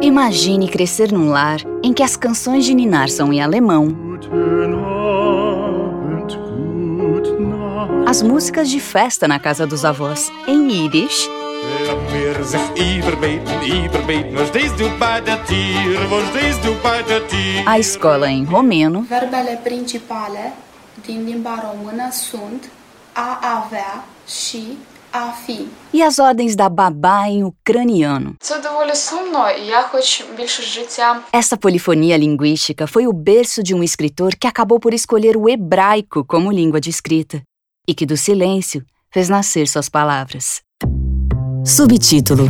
Imagine crescer num lar em que as canções de Ninar são em alemão, as músicas de festa na casa dos avós em Yiddish a escola em romeno Verbele principale din limba română sunt a avea și. E as ordens da babá em ucraniano. Essa polifonia linguística foi o berço de um escritor que acabou por escolher o hebraico como língua de escrita e que do silêncio fez nascer suas palavras. Subtítulo: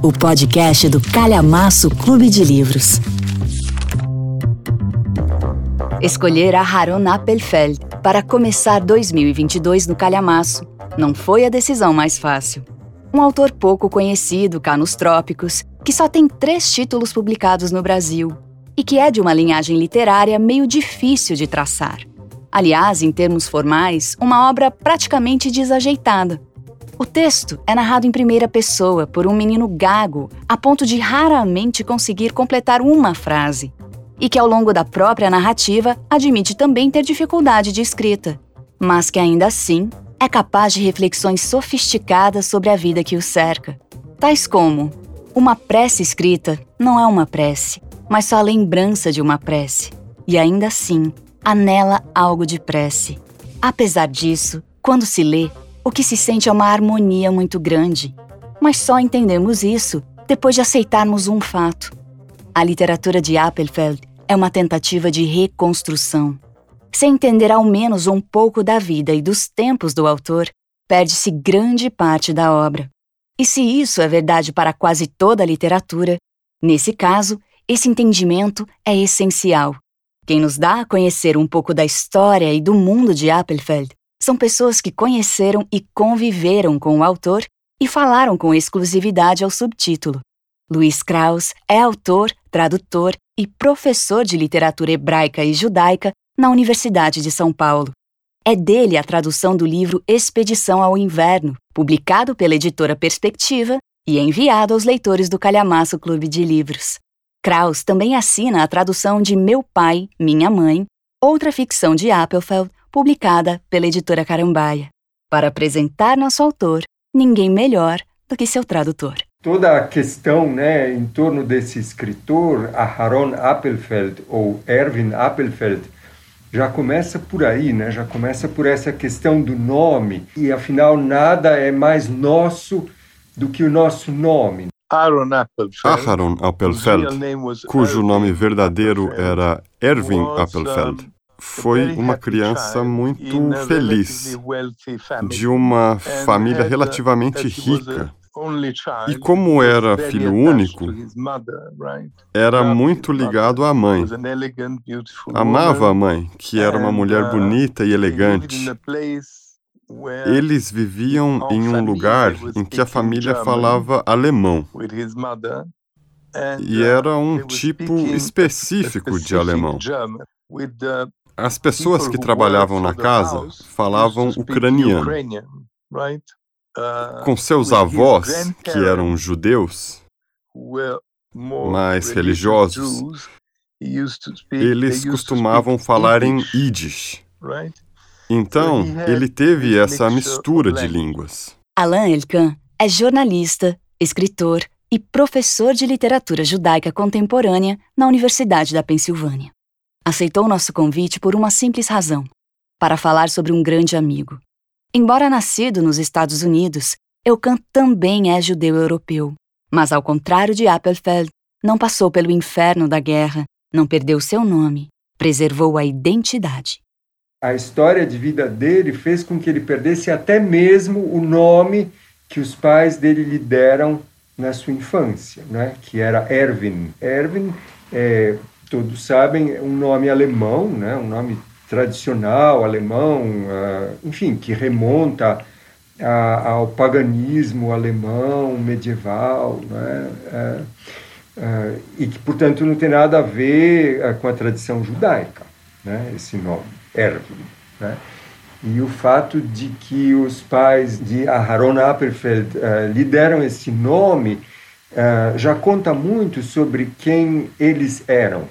O podcast do Calhamaço Clube de Livros. Escolher Aharon Appelfeld para começar 2022 no Calhamaço não foi a decisão mais fácil. Um autor pouco conhecido cá nos trópicos, que só tem três títulos publicados no Brasil e que é de uma linhagem literária meio difícil de traçar. Aliás, em termos formais, uma obra praticamente desajeitada. O texto é narrado em primeira pessoa por um menino gago, a ponto de raramente conseguir completar uma frase, e que ao longo da própria narrativa admite também ter dificuldade de escrita, mas que ainda assim é capaz de reflexões sofisticadas sobre a vida que o cerca, tais como: uma prece escrita não é uma prece, mas só a lembrança de uma prece, e ainda assim há nela algo de prece. Apesar disso, quando se lê, o que se sente é uma harmonia muito grande, mas só entendemos isso depois de aceitarmos um fato. A literatura de Appelfeld é uma tentativa de reconstrução. Sem entender ao menos um pouco da vida e dos tempos do autor, perde-se grande parte da obra. E se isso é verdade para quase toda a literatura, nesse caso, esse entendimento é essencial. Quem nos dá a conhecer um pouco da história e do mundo de Appelfeld são pessoas que conheceram e conviveram com o autor e falaram com exclusividade ao subtítulo. Luiz Krauss é autor, tradutor e professor de literatura hebraica e judaica na Universidade de São Paulo. É dele a tradução do livro Expedição ao Inverno, publicado pela editora Perspectiva e enviado aos leitores do Calhamaço Clube de Livros. Krauss também assina a tradução de Meu Pai, Minha Mãe, outra ficção de Appelfeld, publicada pela editora Carambaia. Para apresentar nosso autor, ninguém melhor do que seu tradutor. Toda a questão né, em torno desse escritor, Aharon Appelfeld ou Erwin Appelfeld, já começa por aí, né? já começa por essa questão do nome. E afinal, nada é mais nosso do que o nosso nome. Aaron Appelfeld, Aharon Appelfeld, cujo nome verdadeiro era Erwin Appelfeld, foi uma criança muito feliz, de uma família relativamente rica. E como era filho único, era muito ligado à mãe. Amava a mãe, que era uma mulher bonita e elegante. Eles viviam em um lugar em que a família falava alemão. E era um tipo específico de alemão. As pessoas que trabalhavam na casa falavam ucraniano. Com seus avós, que eram judeus, mais religiosos, eles costumavam falar em Yiddish. Então, ele teve essa mistura de línguas. Alain Elkan é jornalista, escritor e professor de literatura judaica contemporânea na Universidade da Pensilvânia. Aceitou nosso convite por uma simples razão: para falar sobre um grande amigo. Embora nascido nos Estados Unidos, Elkan também é judeu europeu, mas ao contrário de Appelfeld, não passou pelo inferno da guerra, não perdeu seu nome, preservou a identidade. A história de vida dele fez com que ele perdesse até mesmo o nome que os pais dele lhe deram na sua infância, né? que era Erwin. Erwin, é, todos sabem, é um nome alemão, né? um nome tradicional alemão, uh, enfim, que remonta ao paganismo alemão medieval, né? Uh, uh, e que, portanto, não tem nada a ver com a tradição judaica, né? esse nome, Erwin. Né? E o fato de que os pais de Aharon Appelfeld lhe deram esse nome uh, já conta muito sobre quem eles eram.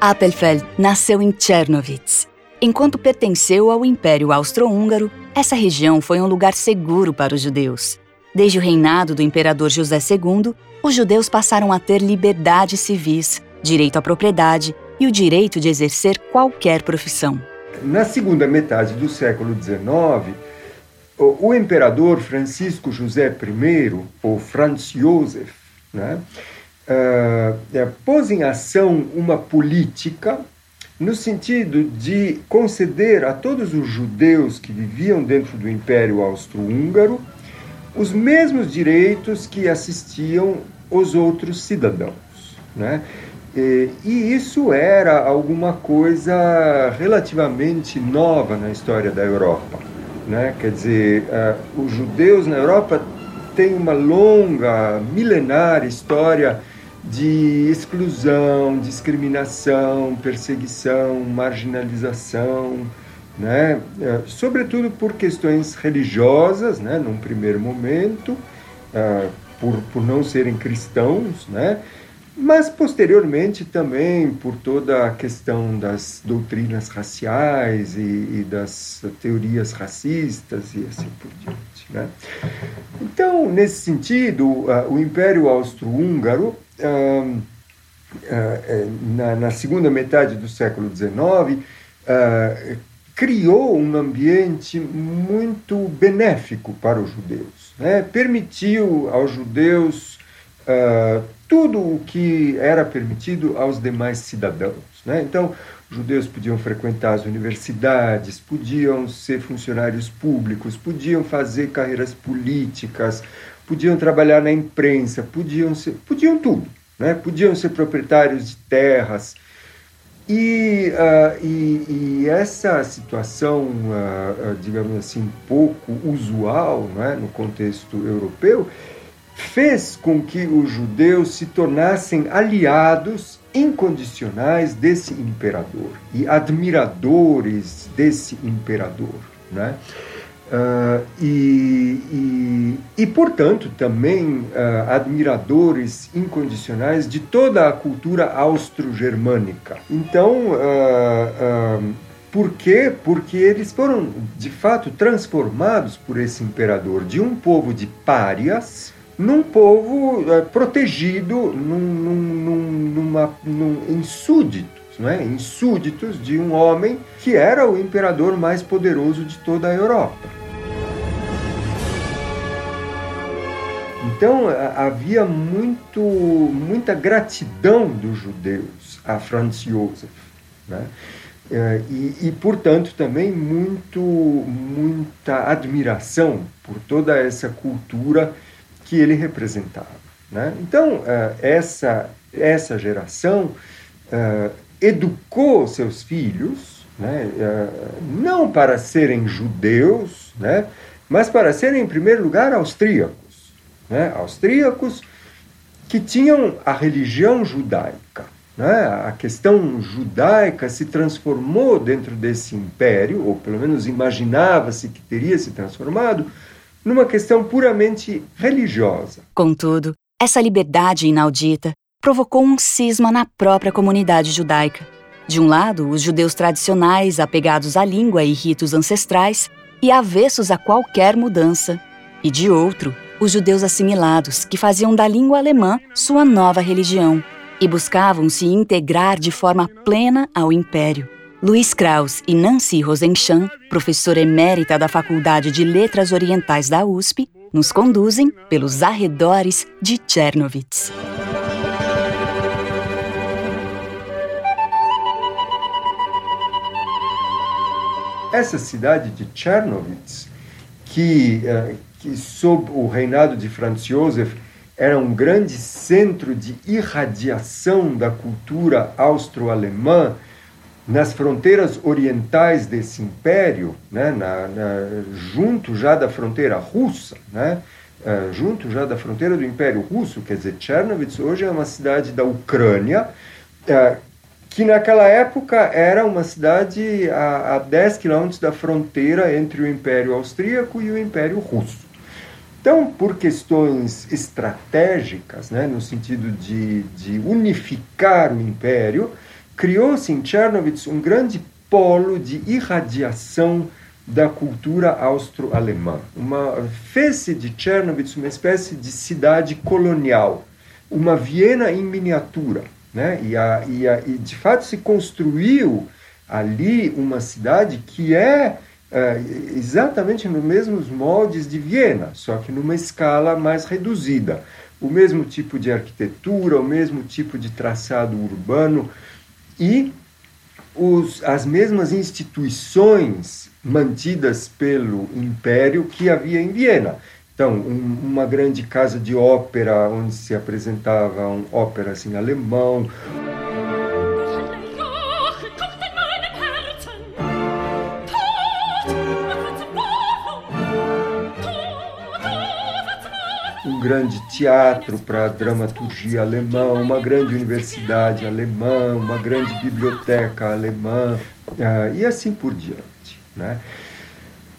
Appelfeld nasceu em Czernowitz. Enquanto pertenceu ao Império Austro-Húngaro, essa região foi um lugar seguro para os judeus. Desde o reinado do imperador José II, os judeus passaram a ter liberdades civis, direito à propriedade e o direito de exercer qualquer profissão. Na segunda metade do século XIX, o, imperador Francisco José I, ou Franz Josef, né, uh, pôs em ação uma política no sentido de conceder a todos os judeus que viviam dentro do Império Austro-Húngaro os mesmos direitos que assistiam os outros cidadãos. Né? E, e isso era alguma coisa relativamente nova na história da Europa. Né? Quer dizer, uh, os judeus na Europa têm uma longa, milenar história de exclusão, discriminação, perseguição, marginalização, né? Uh, sobretudo por questões religiosas, né? num primeiro momento, uh, por, por não serem cristãos, né? mas posteriormente também por toda a questão das doutrinas raciais e, e das teorias racistas e assim por diante. Né? Então, nesse sentido, uh, o Império Austro-Húngaro, uh, uh, na, na, segunda metade do século XIX, criou um ambiente muito benéfico para os judeus. Né? Permitiu aos judeus uh, tudo o que era permitido aos demais cidadãos. Né? Então, os judeus podiam frequentar as universidades, podiam ser funcionários públicos, podiam fazer carreiras políticas, podiam trabalhar na imprensa, podiam ser, podiam tudo, né? Podiam ser proprietários de terras. E, uh, e, e essa situação, uh, digamos assim, pouco usual né, no contexto europeu, fez com que os judeus se tornassem aliados incondicionais desse imperador e admiradores desse imperador. Né? Uh, e, e, e, portanto, também uh, admiradores incondicionais de toda a cultura austro-germânica. Então, uh, por quê? Porque eles foram, de fato, transformados por esse imperador de um povo de párias num povo é, protegido num, num, numa, num, em em súditos de um homem que era o imperador mais poderoso de toda a Europa. Então havia muito, muita gratidão dos judeus a Franz Josef. Né? É, e, e, portanto, também muito, muita admiração por toda essa cultura que ele representava. Né? Então, uh, essa, essa geração uh, educou seus filhos, né? não para serem judeus, né? mas para serem, em primeiro lugar, austríacos. Né? Austríacos que tinham a religião judaica. Né? A questão judaica se transformou dentro desse império, ou pelo menos imaginava-se que teria se transformado, numa questão puramente religiosa. Contudo, essa liberdade inaudita provocou um cisma na própria comunidade judaica. De um lado, os judeus tradicionais, apegados à língua e ritos ancestrais e avessos a qualquer mudança, e de outro, os judeus assimilados, que faziam da língua alemã sua nova religião e buscavam se integrar de forma plena ao império. Luiz Kraus e Nancy Rosenchan, professora emérita da Faculdade de Letras Orientais da USP, nos conduzem pelos arredores de Chernowitz. Essa cidade de Chernowitz, que, eh, que sob o reinado de Franz Josef era um grande centro de irradiação da cultura austro-alemã, nas fronteiras orientais desse império, né, na, na, junto já da fronteira russa, né, uh, junto já da fronteira do Império Russo, quer dizer, Chernovitz hoje é uma cidade da Ucrânia, uh, que naquela época era uma cidade a, a 10 quilômetros da fronteira entre o Império Austríaco e o Império Russo. Então, por questões estratégicas, né, no sentido de, de unificar o império, criou-se em Chernovitz um grande polo de irradiação da cultura austro-alemã. Fez-se de Chernovitz uma espécie de cidade colonial, uma Viena em miniatura. Né? E, a, e, a, e de fato se construiu ali uma cidade que é é, exatamente nos mesmos moldes de Viena, só que numa escala mais reduzida. O mesmo tipo de arquitetura, o mesmo tipo de traçado urbano e os, as mesmas instituições mantidas pelo império que havia em Viena. Então, um, uma grande casa de ópera onde se apresentavam óperas em alemão. Um grande teatro para dramaturgia alemã, uma grande universidade alemã, uma grande biblioteca alemã uh, e assim por diante. Né?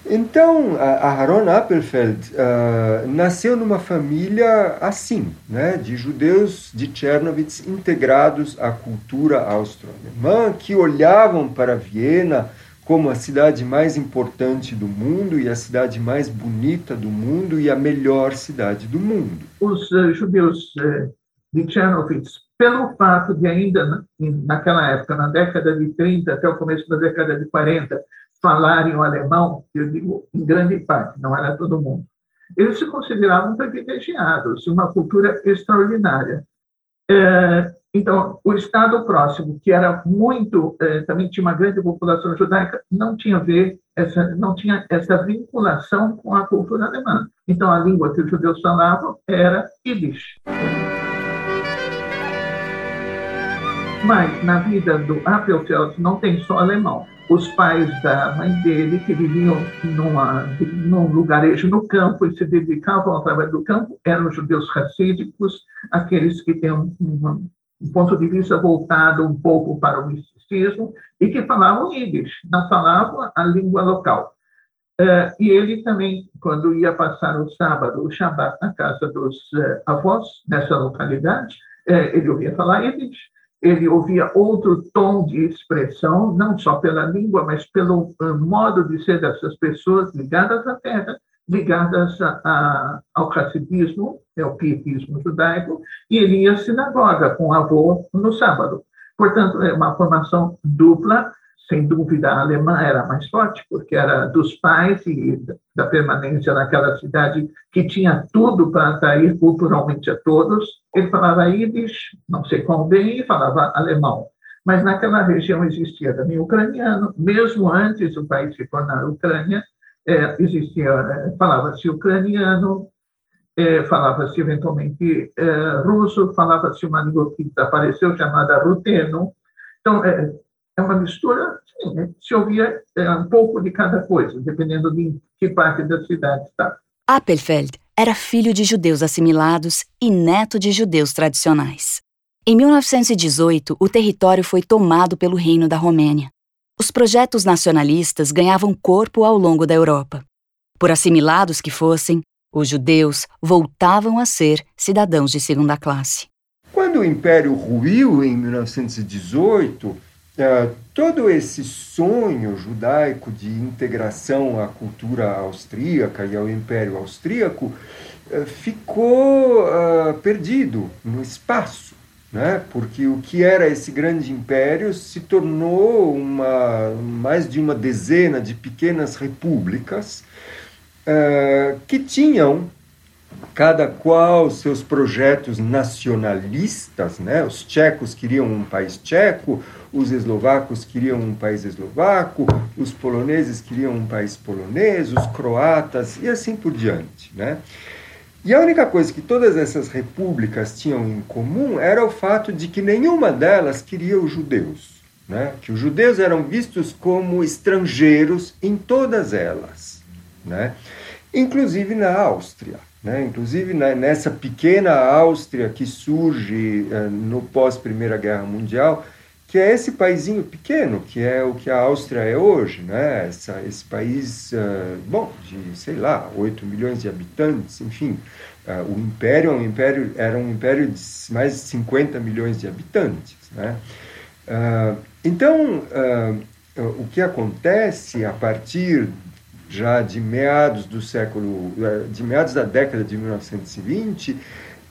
Então, a Aaron Appelfeld uh, nasceu numa família assim, né, de judeus de Chernowitz integrados à cultura austro-alemã, que olhavam para Viena como a cidade mais importante do mundo e a cidade mais bonita do mundo e a melhor cidade do mundo. Os uh, judeus uh, de Chernovitz, pelo fato de ainda naquela época, na década de 30 até o começo da década de 40, falarem o alemão, eu digo em grande parte, não era todo mundo, eles se consideravam privilegiados, uma cultura extraordinária. É, então, o Estado próximo, que era muito, eh, também tinha uma grande população judaica, não tinha ver essa, não tinha essa vinculação com a cultura alemã. Então, a língua que os judeus falavam era Yiddish. Mas na vida do Appelfeld não tem só alemão. Os pais da mãe dele, que viviam numa, num lugarejo no campo e se dedicavam ao trabalho do campo, eram judeus racídicos, aqueles que têm uma um ponto de vista voltado um pouco para o misticismo, e que falavam Yiddish, não falavam a língua local. Uh, e ele também, quando ia passar o sábado, o Shabat, na casa dos uh, avós, nessa localidade, uh, ele ouvia falar Yiddish, ele ouvia outro tom de expressão, não só pela língua, mas pelo modo de ser dessas pessoas ligadas à terra, ligadas a, a, ao racismo, é o pietismo judaico, e ele ia à sinagoga com o avô no sábado. Portanto, é uma formação dupla, sem dúvida a alemã era mais forte, porque era dos pais e da permanência naquela cidade que tinha tudo para atrair culturalmente a todos. Ele falava Yiddish, não sei quão bem, e falava alemão. Mas naquela região existia também ucraniano, mesmo antes do país se tornar Ucrânia, é, existia, é, falava-se ucraniano, é, falava-se eventualmente é, russo, falava-se uma língua que desapareceu chamada ruteno. Então, é, é uma mistura, sim, né? se ouvia um pouco de cada coisa, dependendo de que parte da cidade está. Appelfeld era filho de judeus assimilados e neto de judeus tradicionais. Em 1918, o território foi tomado pelo Reino da Romênia. Os projetos nacionalistas ganhavam corpo ao longo da Europa. Por assimilados que fossem, os judeus voltavam a ser cidadãos de segunda classe. Quando o Império ruiu em 1918, eh, todo esse sonho judaico de integração à cultura austríaca e ao Império Austríaco eh, ficou eh, perdido no espaço né? porque o que era esse grande império se tornou uma, mais de uma dezena de pequenas repúblicas uh, que tinham cada qual seus projetos nacionalistas, né? Os tchecos queriam um país tcheco, os eslovacos queriam um país eslovaco, os poloneses queriam um país polonês, os croatas e assim por diante, né? E a única coisa que todas essas repúblicas tinham em comum era o fato de que nenhuma delas queria os judeus. Né? Que os judeus eram vistos como estrangeiros em todas elas. Né? Inclusive na Áustria. Né? Inclusive nessa pequena Áustria que surge uh, no pós-Primeira Guerra Mundial, que é esse paizinho pequeno, que é o que a Áustria é hoje, né? Essa, esse país, uh, bom, de, sei lá, 8 milhões de habitantes, enfim. Uh, o império, um império era um império de mais de 50 milhões de habitantes, né? Uh, então, o que acontece a partir já de meados do século, de meados da década de 1920,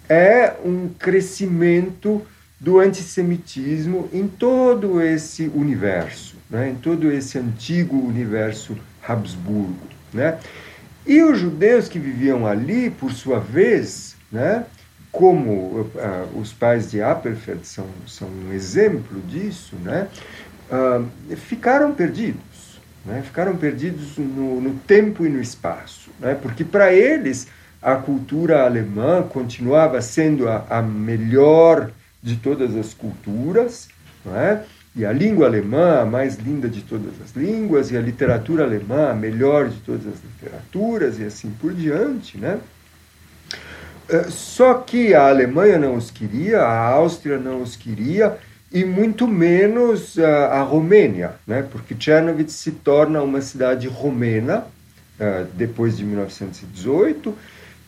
é um crescimento do antissemitismo em todo esse universo, né? em todo esse antigo universo Habsburgo. Né? E os judeus que viviam ali, por sua vez, né? como uh, os pais de Appelfeld são, são um exemplo disso, né? Uh, ficaram perdidos, né? ficaram perdidos no, no tempo e no espaço, né? porque para eles a cultura alemã continuava sendo a, a melhor de todas as culturas, não é? e a língua alemã, a mais linda de todas as línguas, e a literatura alemã, a melhor de todas as literaturas, e assim por diante. Né? Eh, só que a Alemanha não os queria, a Áustria não os queria, e muito menos a, Romênia, né? porque Chernovitz se torna uma cidade romena uh, depois de 1918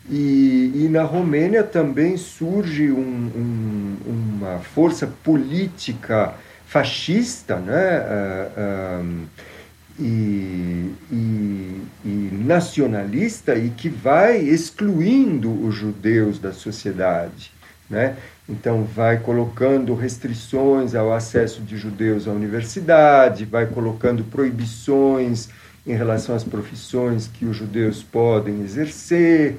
e, e, na Romênia também surge um, um, uma força política fascista né? Uh, e, e, e, nacionalista e que vai excluindo os judeus da sociedade. Né? Então, vai colocando restrições ao acesso de judeus à universidade, vai colocando proibições em relação às profissões que os judeus podem exercer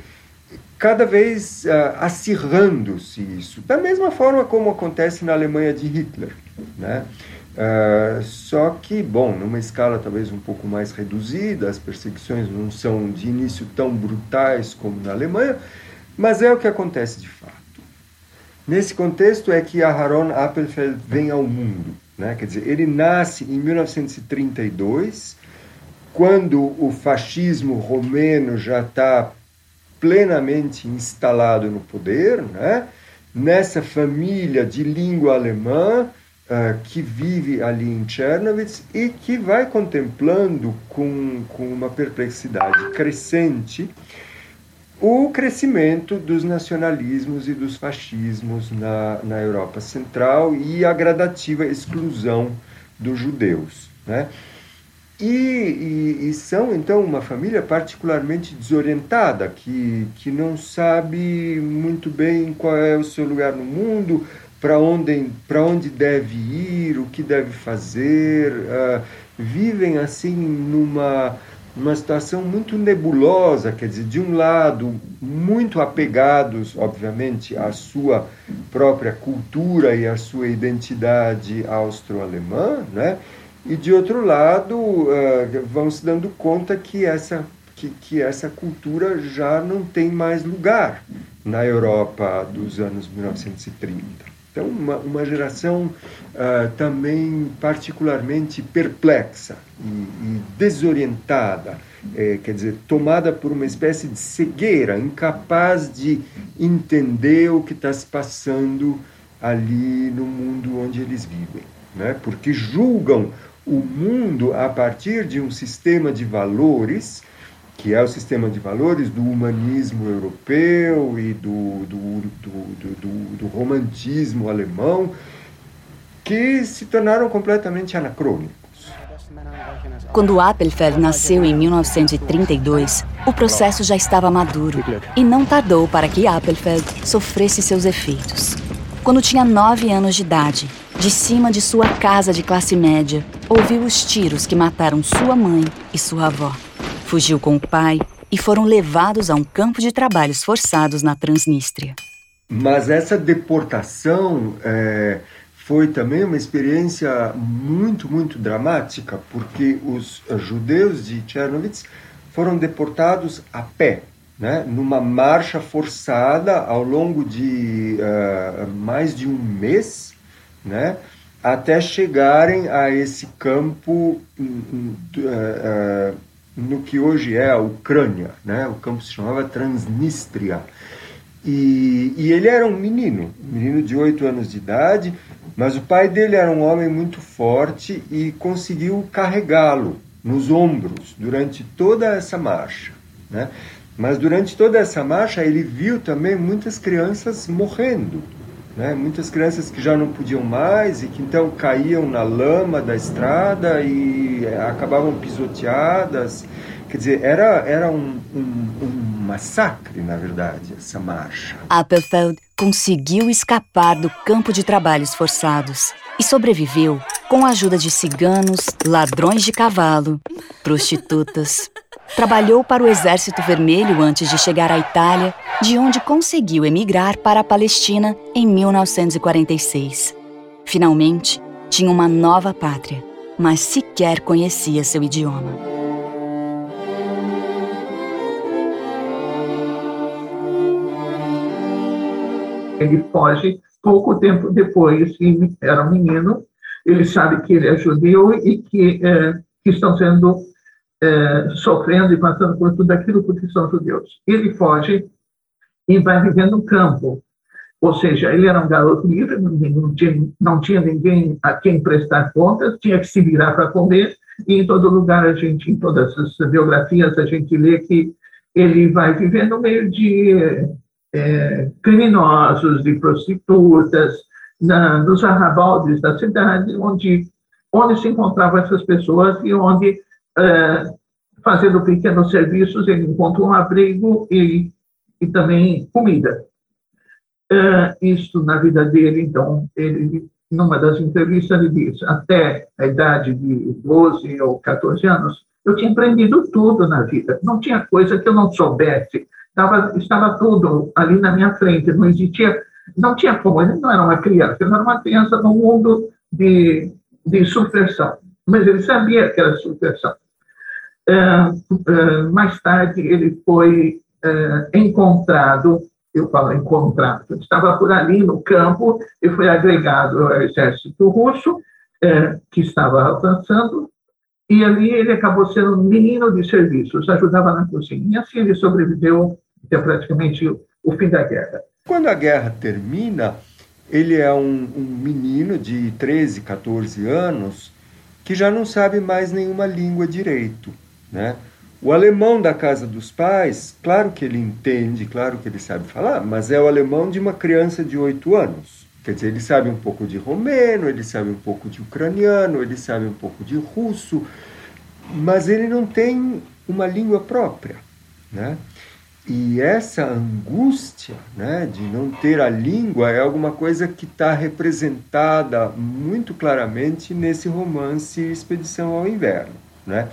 cada vez uh, acirrando-se isso, da mesma forma como acontece na Alemanha de Hitler. Né? Uh, só que, bom, numa escala talvez um pouco mais reduzida, as perseguições não são de início tão brutais como na Alemanha, mas é o que acontece de fato. Nesse contexto é que Aharon Appelfeld vem ao mundo. Né? Quer dizer, ele nasce em 1932, quando o fascismo romeno já está plenamente instalado no poder, né? nessa família de língua alemã uh, que vive ali em Chernovitz e que vai contemplando com, com uma perplexidade crescente o crescimento dos nacionalismos e dos fascismos na, na Europa Central e a gradativa exclusão dos judeus. Né? E, e, e, são, então, uma família particularmente desorientada, que, que não sabe muito bem qual é o seu lugar no mundo, para onde, onde deve ir, o que deve fazer. Uh, vivem, assim, numa, numa situação muito nebulosa, quer dizer, de um lado, muito apegados, obviamente, à sua própria cultura e à sua identidade austro-alemã, né? E de outro lado uh, vão se dando conta que essa que, que essa cultura já não tem mais lugar na Europa dos anos 1930. Então, uma, uma geração uh, também particularmente perplexa e, e desorientada, é, quer dizer, tomada por uma espécie de cegueira, incapaz de entender o que está se passando ali no mundo onde eles vivem, né? porque julgam o mundo a partir de um sistema de valores, que é o sistema de valores do humanismo europeu e do, do, do, do, do romantismo alemão, que se tornaram completamente anacrônicos. Quando Appelfeld nasceu em 1932, o processo já estava maduro e não tardou para que Appelfeld sofresse seus efeitos. Quando tinha nove anos de idade, de cima de sua casa de classe média, ouviu os tiros que mataram sua mãe e sua avó. Fugiu com o pai e foram levados a um campo de trabalhos forçados na Transnistria. Mas essa deportação é, foi também uma experiência muito, muito dramática, porque os judeus de Chernovitz foram deportados a pé, né, numa marcha forçada ao longo de uh, mais de um mês né? até chegarem a esse campo uh, uh, no que hoje é a Ucrânia, né? O campo se chamava Transnistria. E, e ele era um menino, um menino de oito anos de idade, Mas o pai dele era um homem muito forte e conseguiu carregá-lo nos ombros durante toda essa marcha. Né? Mas durante toda essa marcha ele viu também muitas crianças morrendo. Né? Muitas crianças que já não podiam mais e que então caíam na lama da estrada e eh, acabavam pisoteadas. Quer dizer, era, era um, um, um massacre, na verdade, essa marcha. Appelfeld conseguiu escapar do campo de trabalhos forçados e sobreviveu com a ajuda de ciganos, ladrões de cavalo, prostitutas. Trabalhou para o Exército Vermelho antes de chegar à Itália, de onde conseguiu emigrar para a Palestina em 1946. Finalmente, tinha uma nova pátria, mas sequer conhecia seu idioma. Ele foge pouco tempo depois, era um menino, ele sabe que ele é judeu e que, é, que estão sendo é, sofrendo e passando por tudo aquilo porque são judeus. Ele foge e vai viver no campo. Ou seja, ele era um garoto livre, não tinha, não tinha ninguém a quem prestar contas, tinha que se virar para comer, e em todo lugar a gente, em todas as biografias, a gente lê que ele vai viver no meio de é, criminosos, de prostitutas, na, nos arrabaldes da cidade, onde, onde se encontravam essas pessoas e onde, é, fazendo pequenos serviços, ele encontra um abrigo e, e também comida. É, isso na vida dele, então, ele, numa das entrevistas, ele diz: até a idade de 12 ou 14 anos, eu tinha aprendido tudo na vida, não tinha coisa que eu não soubesse. Estava, estava tudo ali na minha frente, não existia, não tinha como, ele não era uma criança, ele era uma criança no mundo de, de subversão, mas ele sabia que era subversão. Uh, uh, mais tarde, ele foi uh, encontrado, eu falo encontrado, estava por ali no campo e foi agregado ao exército russo, que estava avançando, e ali ele acabou sendo um menino de serviços, ajudava na cozinha. E assim ele sobreviveu até praticamente o fim da guerra. Quando a guerra termina, ele é um, um menino de 13, 14 anos que já não sabe mais nenhuma língua direito, né? O alemão da casa dos pais, claro que ele entende, claro que ele sabe falar, mas é o alemão de uma criança de 8 anos. Quer dizer, ele sabe um pouco de romeno, ele sabe um pouco de ucraniano, ele sabe um pouco de russo, mas ele não tem uma língua própria, né? E essa angústia né, de não ter a língua é alguma coisa que está representada muito claramente nesse romance Expedição ao Inverno, né,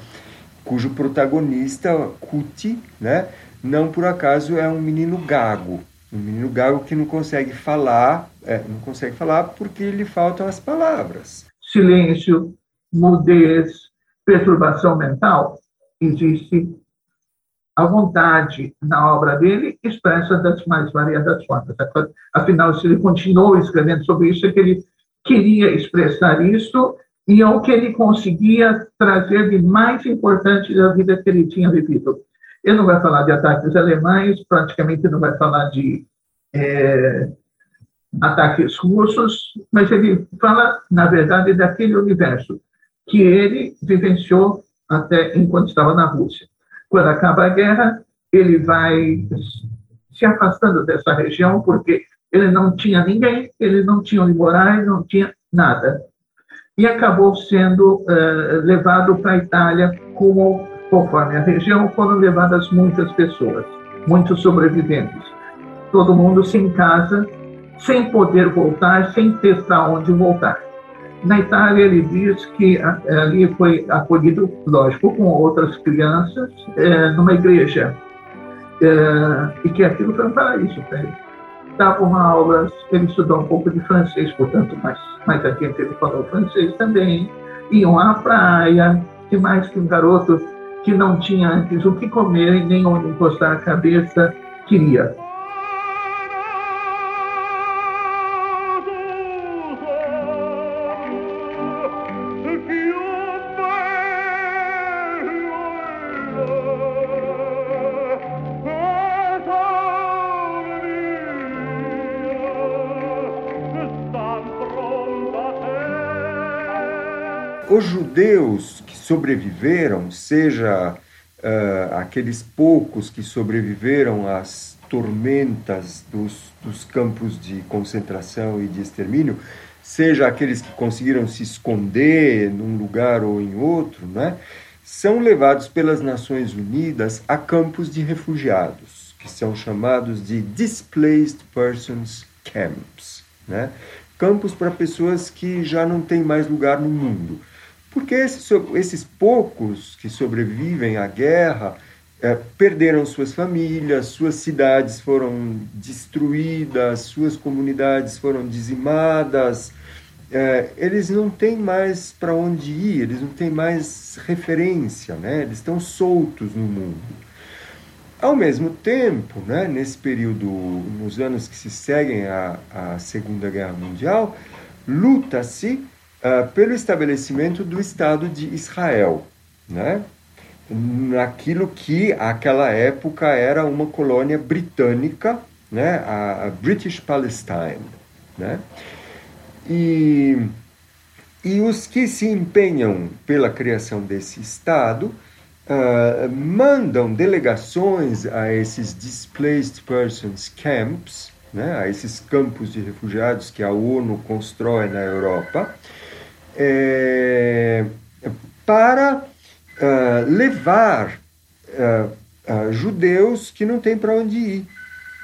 cujo protagonista, Kuti, né, não por acaso é um menino gago, um menino gago que não consegue falar, é, não consegue falar porque lhe faltam as palavras. Silêncio, mudez, perturbação mental, existe a vontade na obra dele expressa das mais variadas formas. Afinal, se ele continuou escrevendo sobre isso, é que ele queria expressar isso e é o que ele conseguia trazer de mais importante da vida que ele tinha vivido. Ele não vai falar de ataques alemães, praticamente não vai falar de é, ataques russos, mas ele fala, na verdade, daquele universo que ele vivenciou até enquanto estava na Rússia. Quando acaba a guerra, ele vai se afastando dessa região, porque ele não tinha ninguém, ele não tinha onde morar, ele não tinha nada. E acabou sendo uh, levado para a Itália, como, conforme a região, foram levadas muitas pessoas, muitos sobreviventes. Todo mundo sem casa, sem poder voltar, sem ter para onde voltar. Na Itália, ele diz que ali foi acolhido, lógico, com outras crianças, é, numa igreja, é, e que aquilo foi um paraíso para ele. Davam aulas, ele estudou um pouco de francês, portanto, mais, mais adiante ele falou francês também, iam à praia, que mais que um garoto que não tinha antes o que comer e nem onde encostar a cabeça queria. Judeus que sobreviveram, seja uh, aqueles poucos que sobreviveram às tormentas dos, dos campos de concentração e de extermínio, seja aqueles que conseguiram se esconder num lugar ou em outro, né, são levados pelas Nações Unidas a campos de refugiados, que são chamados de Displaced Persons Camps, né, campos para pessoas que já não têm mais lugar no mundo. Porque esses, esses poucos que sobrevivem à guerra é, perderam suas famílias, suas cidades foram destruídas, suas comunidades foram dizimadas, é, eles não têm mais para onde ir, eles não têm mais referência, né? eles estão soltos no mundo. Ao mesmo tempo, né, nesse período, nos anos que se seguem à, à Segunda Guerra Mundial, luta-se uh, pelo estabelecimento do Estado de Israel, né? naquilo que aquela época era uma colônia britânica, né? a, a British Palestine. Né? E, e os que se empenham pela criação desse Estado uh, mandam delegações a esses Displaced Persons Camps, né? a esses campos de refugiados que a ONU constrói na Europa, é, para uh, levar uh, uh, judeus que não têm para onde ir,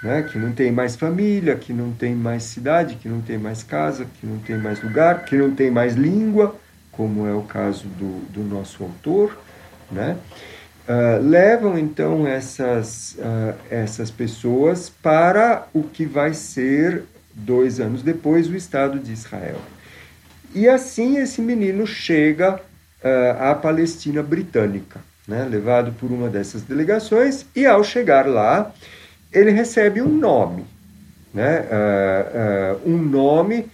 né? que não tem mais família, que não tem mais cidade, que não tem mais casa, que não tem mais lugar, que não tem mais língua, como é o caso do, do nosso autor, né? Levam então essas, essas pessoas para o que vai ser, dois anos depois, o Estado de Israel. E assim esse menino chega uh, à Palestina britânica, né, levado por uma dessas delegações, e ao chegar lá, ele recebe um nome, né, uh, uh, um nome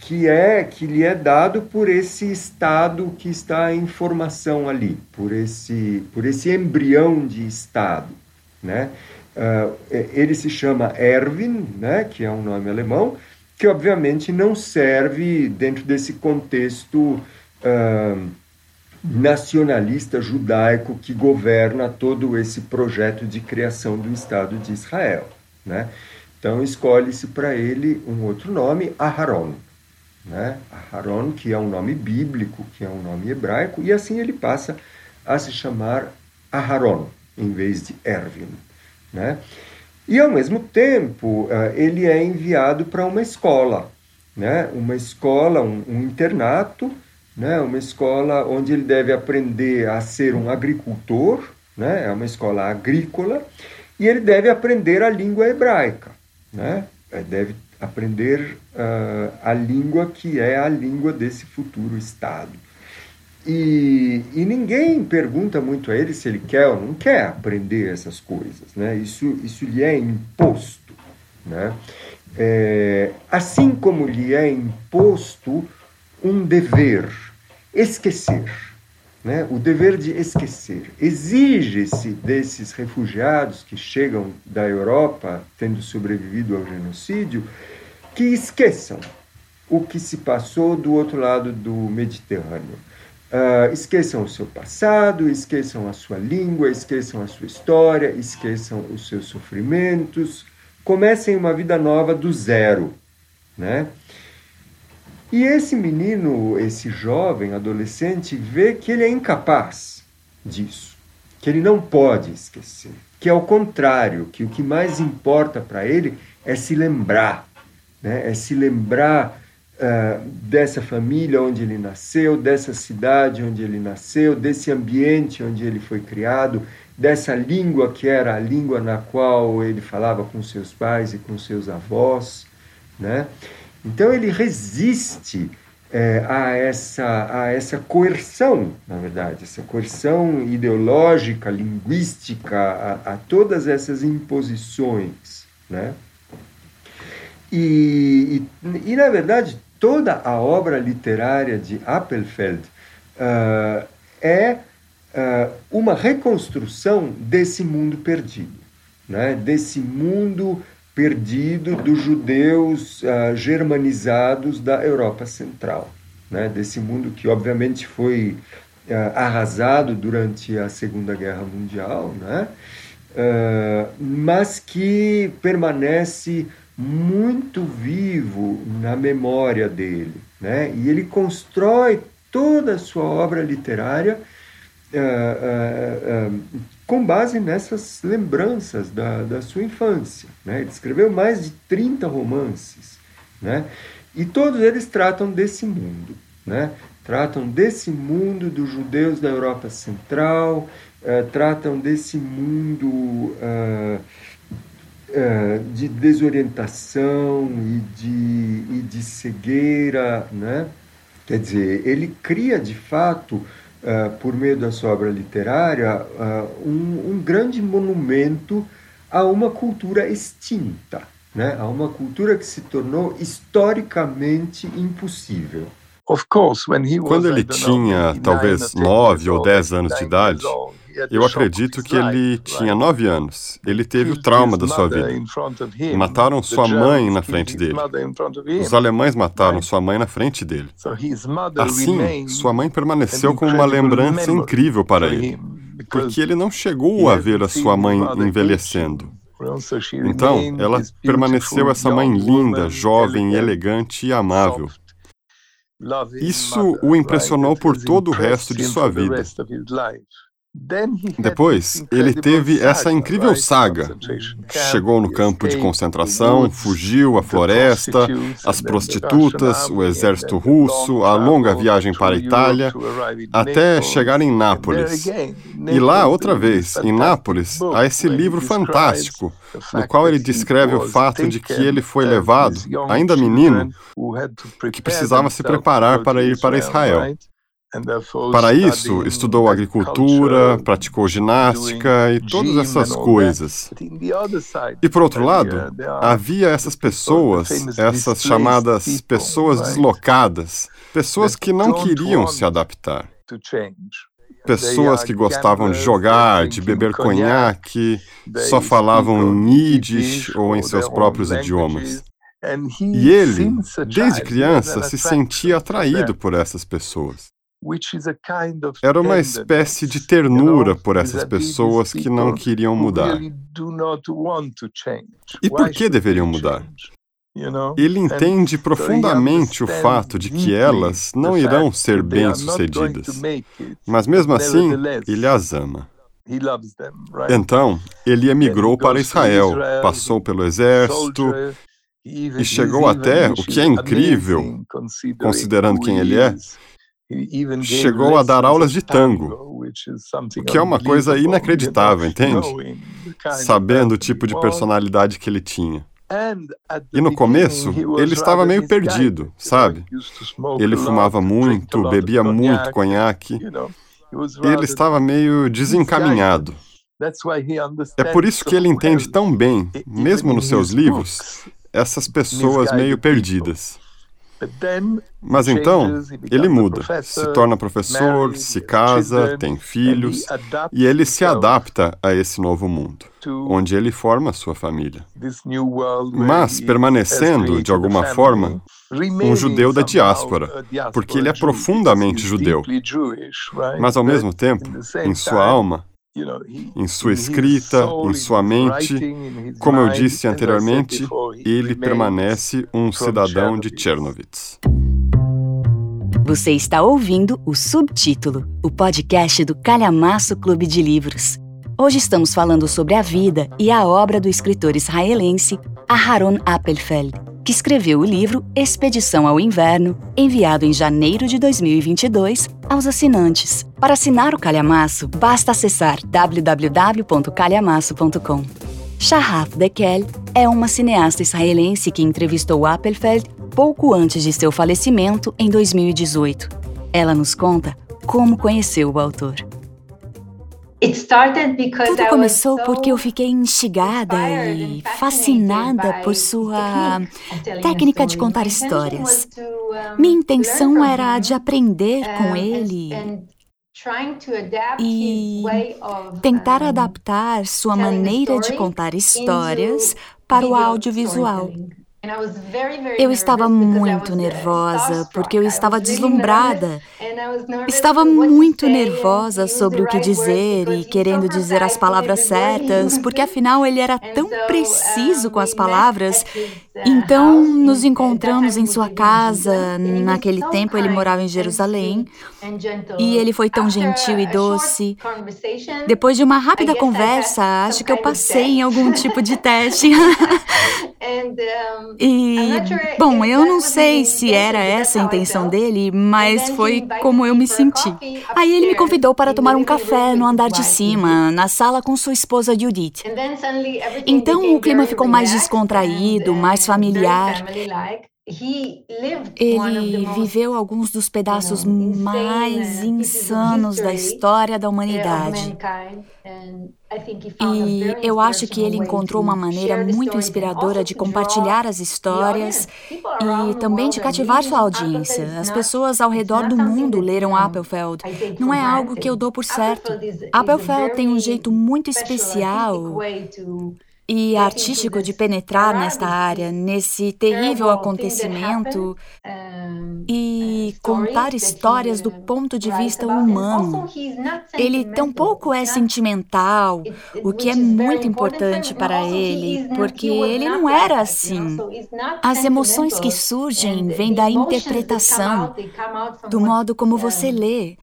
que é que lhe é dado por esse estado que está em formação ali, por esse por esse embrião de estado, né? ele se chama Erwin, né, que é um nome alemão, que obviamente não serve dentro desse contexto uh, nacionalista judaico que governa todo esse projeto de criação do Estado de Israel. Né? Então escolhe-se para ele um outro nome, Aharon. Né? Aharon, que é um nome bíblico, que é um nome hebraico, e assim ele passa a se chamar Aharon, em vez de Erwin. Né? E, ao mesmo tempo, eh, ele é enviado para uma escola, né? uma escola, um, um internato, né? uma escola onde ele deve aprender a ser um agricultor, né? é uma escola agrícola, e ele deve aprender a língua hebraica, né? deve aprender uh, a língua que é a língua desse futuro Estado. E, e, ninguém pergunta muito a ele se ele quer ou não quer aprender essas coisas, né? Isso, isso lhe é imposto, né? É, assim como lhe é imposto um dever, esquecer, né? O dever de esquecer. Exige-se desses refugiados que chegam da Europa, tendo sobrevivido ao genocídio, que esqueçam o que se passou do outro lado do Mediterrâneo Uh, esqueçam o seu passado, esqueçam a sua língua, esqueçam a sua história, esqueçam os seus sofrimentos, comecem uma vida nova do zero, né? E esse menino, esse jovem adolescente, vê que ele é incapaz disso, que ele não pode esquecer, que é o contrário, que o que mais importa para ele é se lembrar, né? É se lembrar uh, dessa família onde ele nasceu, dessa cidade onde ele nasceu, desse ambiente onde ele foi criado, dessa língua que era a língua na qual ele falava com seus pais e com seus avós, né? Então ele resiste é, a, essa, a essa coerção, na verdade, essa coerção ideológica, linguística, a, a todas essas imposições, né? E, e, e, na verdade, toda a obra literária de Appelfeld uh, é uh, uma reconstrução desse mundo perdido, né? desse mundo perdido dos judeus uh, germanizados da Europa Central. né? desse mundo que obviamente foi arrasado durante a Segunda Guerra Mundial, né? Mas que permanece muito vivo na memória dele. Né? E ele constrói toda a sua obra literária uh, uh, com base nessas lembranças da, da sua infância. Né? Ele escreveu mais de 30 romances, né? e todos eles tratam desse mundo. Né? Tratam desse mundo dos judeus da Europa Central, uh, tratam desse mundo uh, uh, de desorientação e de, e de cegueira. Né? Quer dizer, ele cria de fato uh, por meio da sua obra literária, uh, um, um, grande monumento a uma cultura extinta, né? a uma cultura que se tornou historicamente impossível. Quando ele tinha talvez nove ou dez anos de idade, eu acredito que ele tinha nove anos. Ele teve o trauma da sua vida. Mataram sua mãe na frente dele. Os alemães mataram sua mãe na frente dele. Assim, sua mãe permaneceu como uma lembrança incrível para ele, porque ele não chegou a ver a sua mãe envelhecendo. Então, ela permaneceu essa mãe linda, jovem, elegante e amável. Isso o impressionou por todo o resto de sua vida. Depois, ele teve essa incrível saga. Chegou no campo de concentração, fugiu à floresta, as prostitutas, o exército russo, a longa viagem para a Itália, até chegar em Nápoles. E lá, outra vez, em Nápoles, há esse livro fantástico, no qual ele descreve o fato de que ele foi levado, ainda menino, que precisava se preparar para ir para Israel. Para isso, estudou agricultura, praticou ginástica e todas essas coisas. E por outro lado, havia essas pessoas, essas chamadas pessoas deslocadas, pessoas que não queriam se adaptar. Pessoas que gostavam de jogar, de beber conhaque, só falavam em Yiddish ou em seus próprios idiomas. E ele, desde criança, se sentia atraído por essas pessoas. Era uma espécie de ternura por essas pessoas que não queriam mudar. E por que deveriam mudar? Ele entende profundamente o fato de que elas não irão ser bem-sucedidas, mas mesmo assim, ele as ama. Então, ele emigrou para Israel, passou pelo exército e chegou até, o que é incrível, considerando quem ele é, chegou a dar aulas de tango, o que é uma coisa inacreditável, entende? Sabendo o tipo de personalidade que ele tinha. E no começo, ele estava meio perdido, sabe? Ele fumava muito, bebia muito conhaque. Ele estava meio desencaminhado. É por isso que ele entende tão bem, mesmo nos seus livros, essas pessoas meio perdidas. Mas então, ele muda, se torna professor, se casa, tem filhos, e ele se adapta a esse novo mundo, onde ele forma sua família. Mas permanecendo, de alguma forma, um judeu da diáspora, porque ele é profundamente judeu. Mas ao mesmo tempo, em sua alma, em sua escrita, em sua mente. Como eu disse anteriormente, ele permanece um cidadão de Chernovitz. Você está ouvindo o Subtítulo, o podcast do Calhamaço Clube de Livros. Hoje estamos falando sobre a vida e a obra do escritor israelense Aharon Appelfeld que escreveu o livro Expedição ao Inverno, enviado em janeiro de 2022 aos assinantes. Para assinar o Calhamaço, basta acessar www.calhamaço.com. Shahaf Dekel é uma cineasta israelense que entrevistou Appelfeld pouco antes de seu falecimento em 2018. Ela nos conta como conheceu o autor. Tudo começou porque eu fiquei instigada e fascinada por sua técnica de contar histórias. Minha intenção era de aprender com ele e tentar adaptar sua maneira de contar histórias para o audiovisual. Eu estava muito nervosa porque eu estava deslumbrada. Estava muito nervosa sobre o que dizer e querendo dizer as palavras certas, porque afinal ele era tão preciso com as palavras. Então nos encontramos em sua casa. Naquele tempo ele morava em Jerusalém e ele foi tão gentil e doce. Depois de uma rápida conversa, acho que eu passei em algum tipo de teste. E, bom, eu não sei se era essa a intenção dele, mas foi como eu me senti. Aí ele me convidou para tomar um café no andar de cima, na sala com sua esposa Judith. Então o clima ficou mais descontraído, mais familiar. Ele viveu alguns dos pedaços mais insanos da história da humanidade. E eu acho que ele encontrou uma maneira muito inspiradora de compartilhar as histórias e também de cativar sua audiência. As pessoas ao redor do mundo leram Appelfeld. Não é algo que eu dou por certo. Appelfeld tem um jeito muito especial e artístico de penetrar nesta área, nesse terrível acontecimento e contar histórias do ponto de vista humano. Ele tampouco é sentimental, o que é muito importante para ele, porque ele não era assim. As emoções que surgem vêm da interpretação, do modo como você lê,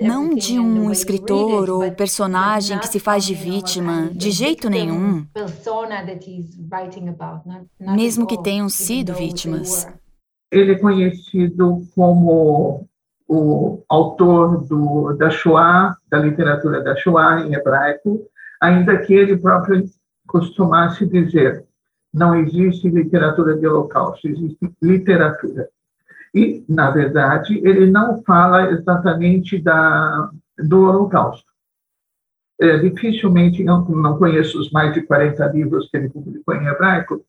não de um escritor ou personagem que se faz de vítima, de jeito jeito nenhum. Mesmo que tenham sido vítimas. Ele é conhecido como o autor do, da Shoah, da literatura da Shoah em hebraico, ainda que ele próprio costumasse dizer: não existe literatura de Holocausto, existe literatura. E, na verdade, ele não fala exatamente da, do Holocausto é, dificilmente, eu não conheço os mais de 40 livros que ele publicou em hebraico,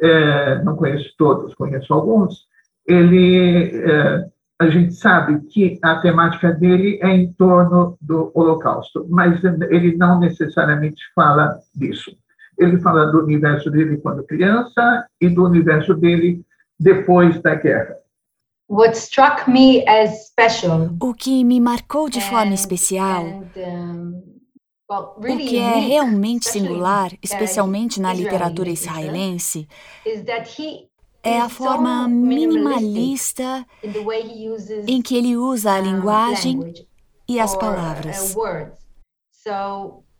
é, não conheço todos, conheço alguns, ele, é, a gente sabe que a temática dele é em torno do Holocausto, mas ele não necessariamente fala disso. Ele fala do universo dele quando criança e do universo dele depois da guerra. What struck me as special, o que me marcou de forma especial and, um, o que é realmente singular, especialmente na literatura israelense, é a forma minimalista em que ele usa a linguagem e as uh, palavras.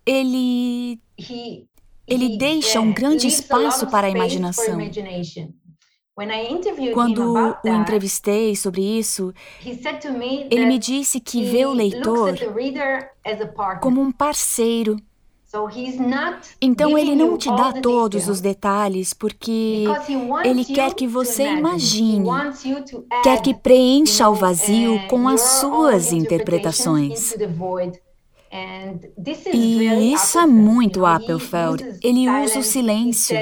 Ele, ele deixa um grande espaço para a imaginação. Quando o entrevistei sobre isso, ele me disse que vê o leitor como um parceiro. Então ele não te dá todos os detalhes porque ele quer que você imagine, quer que preencha o vazio com as suas interpretações. E isso é muito Appelfeld. Ele usa o silêncio.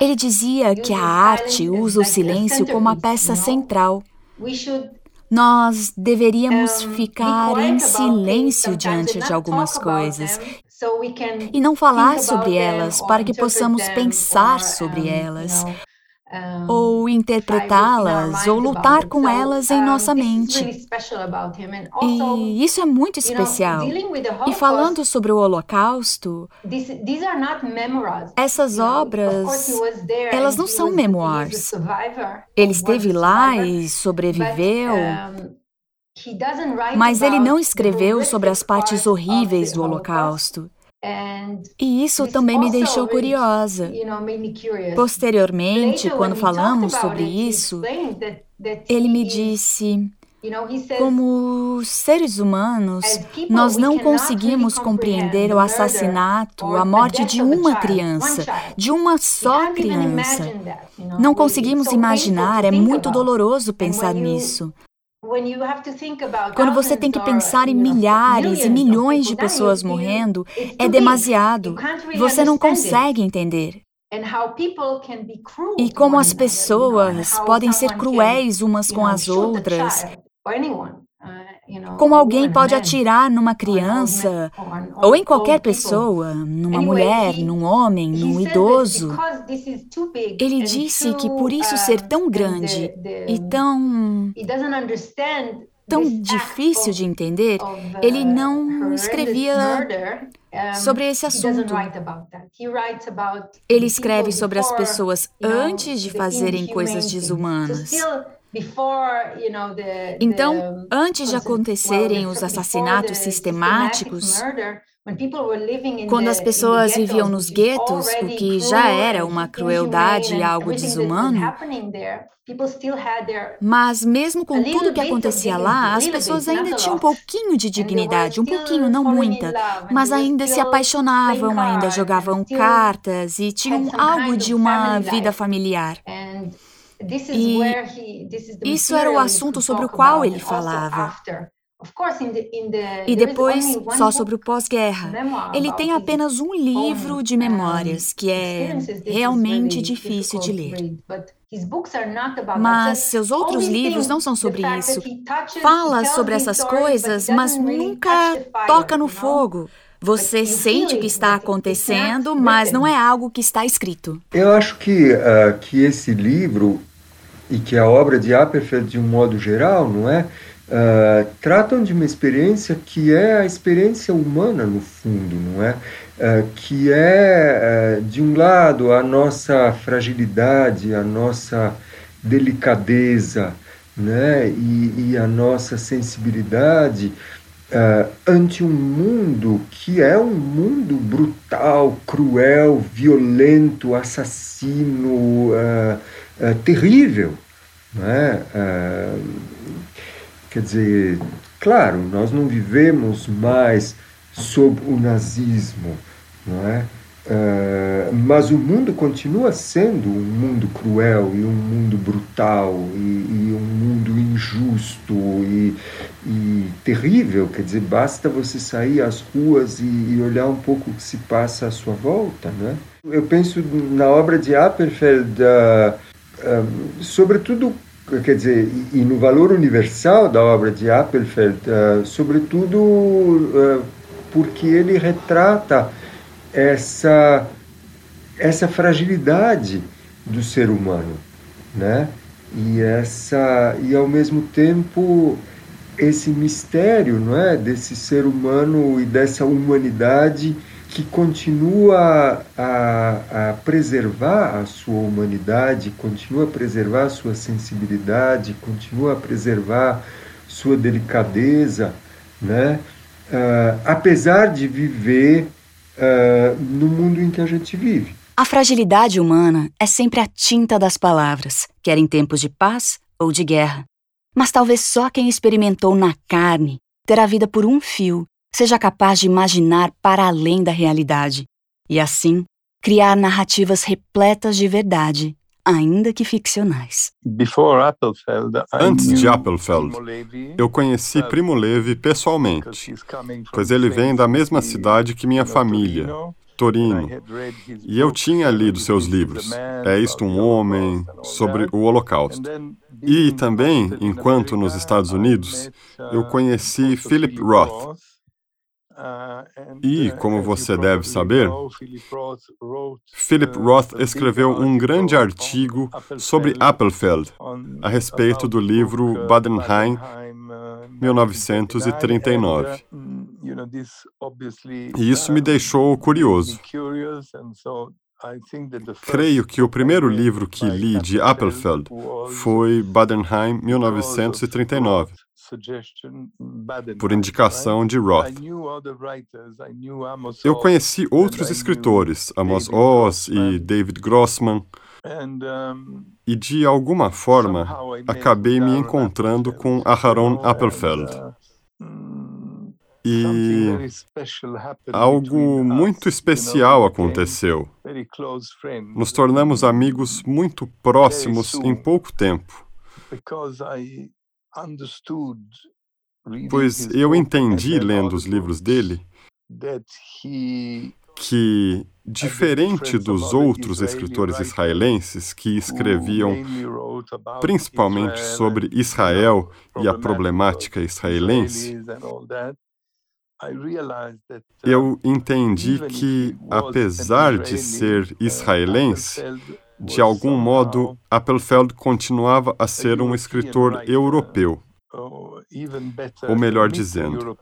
Ele dizia que a arte usa o silêncio como a peça central. Nós deveríamos ficar em silêncio diante de algumas coisas e não falar sobre elas para que possamos pensar sobre elas ou interpretá-las, ou lutar com elas em nossa mente. E isso é muito especial. E falando sobre o Holocausto, essas obras, elas não são memoirs. Ele esteve lá e sobreviveu. Mas ele não escreveu sobre as partes horríveis do Holocausto. E isso também me deixou curiosa. Posteriormente, quando falamos sobre isso, ele me disse: como seres humanos, nós não conseguimos compreender o assassinato, a morte de uma criança, de uma só criança. Não conseguimos imaginar, é muito doloroso pensar nisso. Quando você tem que pensar em milhares e milhões de pessoas morrendo, é demasiado. Você não consegue entender. E como as pessoas podem ser cruéis umas com as outras. Como alguém pode atirar numa criança ou em qualquer pessoa, numa mulher, num homem, num idoso. Ele disse que por isso ser tão grande e tão tão difícil de entender, ele não escrevia sobre esse assunto. Ele escreve sobre as pessoas antes de fazerem coisas desumanas. Então, antes de acontecerem os assassinatos sistemáticos, quando as pessoas viviam nos guetos, o que já era uma crueldade e algo desumano, mas mesmo com tudo que acontecia lá, as pessoas ainda tinham um pouquinho de dignidade, um pouquinho, não muita, mas ainda se apaixonavam, ainda jogavam cartas e tinham algo de uma vida familiar. E isso era o assunto sobre o qual ele falava. E depois, só sobre o pós-guerra. Ele tem apenas um livro de memórias, que é realmente difícil de ler. Mas seus outros livros não são sobre isso. Fala sobre essas coisas, mas nunca toca no fogo. Você sente o que está acontecendo, mas não é algo que está escrito. Eu acho que, uh, que esse livro e que a obra de Apperfeld, de um modo geral, não é? Uh, tratam de uma experiência que é a experiência humana, no fundo, não é? Uh, que é, uh, de um lado, a nossa fragilidade, a nossa delicadeza né? e, e a nossa sensibilidade ante um mundo que é um mundo brutal, cruel, violento, assassino, terrível. Né? Quer dizer, claro, nós não vivemos mais sob o nazismo, não é? Uh, mas o mundo continua sendo um mundo cruel e um mundo brutal e, e um mundo injusto e, e, terrível. Quer dizer, basta você sair às ruas e, e, olhar um pouco o que se passa à sua volta. Né? Eu penso na obra de Apperfeld, uh, uh, sobretudo quer dizer, e, no valor universal da obra de Appelfeld, uh, sobretudo uh, porque ele retrata essa, essa fragilidade do ser humano, né? E essa e ao mesmo tempo esse mistério, não é, desse ser humano e dessa humanidade que continua a, a, preservar a sua humanidade, continua a preservar a sua sensibilidade, continua a preservar sua delicadeza, né? Uh, apesar de viver uh, no mundo em que a gente vive. A fragilidade humana é sempre a tinta das palavras, quer em tempos de paz ou de guerra. Mas talvez só quem experimentou na carne ter a vida por um fio seja capaz de imaginar para além da realidade e, assim, criar narrativas repletas de verdade, ainda que ficcionais. Antes de Appelfeld, eu conheci Primo Levi pessoalmente, pois ele vem da mesma cidade que minha família, Torino, e eu tinha lido seus livros, É Isto um Homem, sobre o Holocausto. E também, enquanto nos Estados Unidos, eu conheci Philip Roth, e, como você deve saber, Philip Roth escreveu um grande artigo sobre Appelfeld a respeito do livro Badenheim, 1939. E isso me deixou curioso. Creio que o primeiro livro que li de Appelfeld foi Badenheim, 1939 por indicação de Roth. Eu conheci outros escritores, Amos Oz e David Grossman, e de alguma forma acabei me encontrando com Aharon Appelfeld. Uh, e algo muito especial aconteceu. Nos tornamos amigos muito próximos em pouco tempo Pois eu entendi, lendo os livros dele, que, diferente dos outros escritores israelenses que escreviam principalmente sobre Israel e a problemática israelense, eu entendi que, apesar de ser israelense, de algum modo, Appelfeld continuava a ser um escritor europeu. Ou melhor dizendo,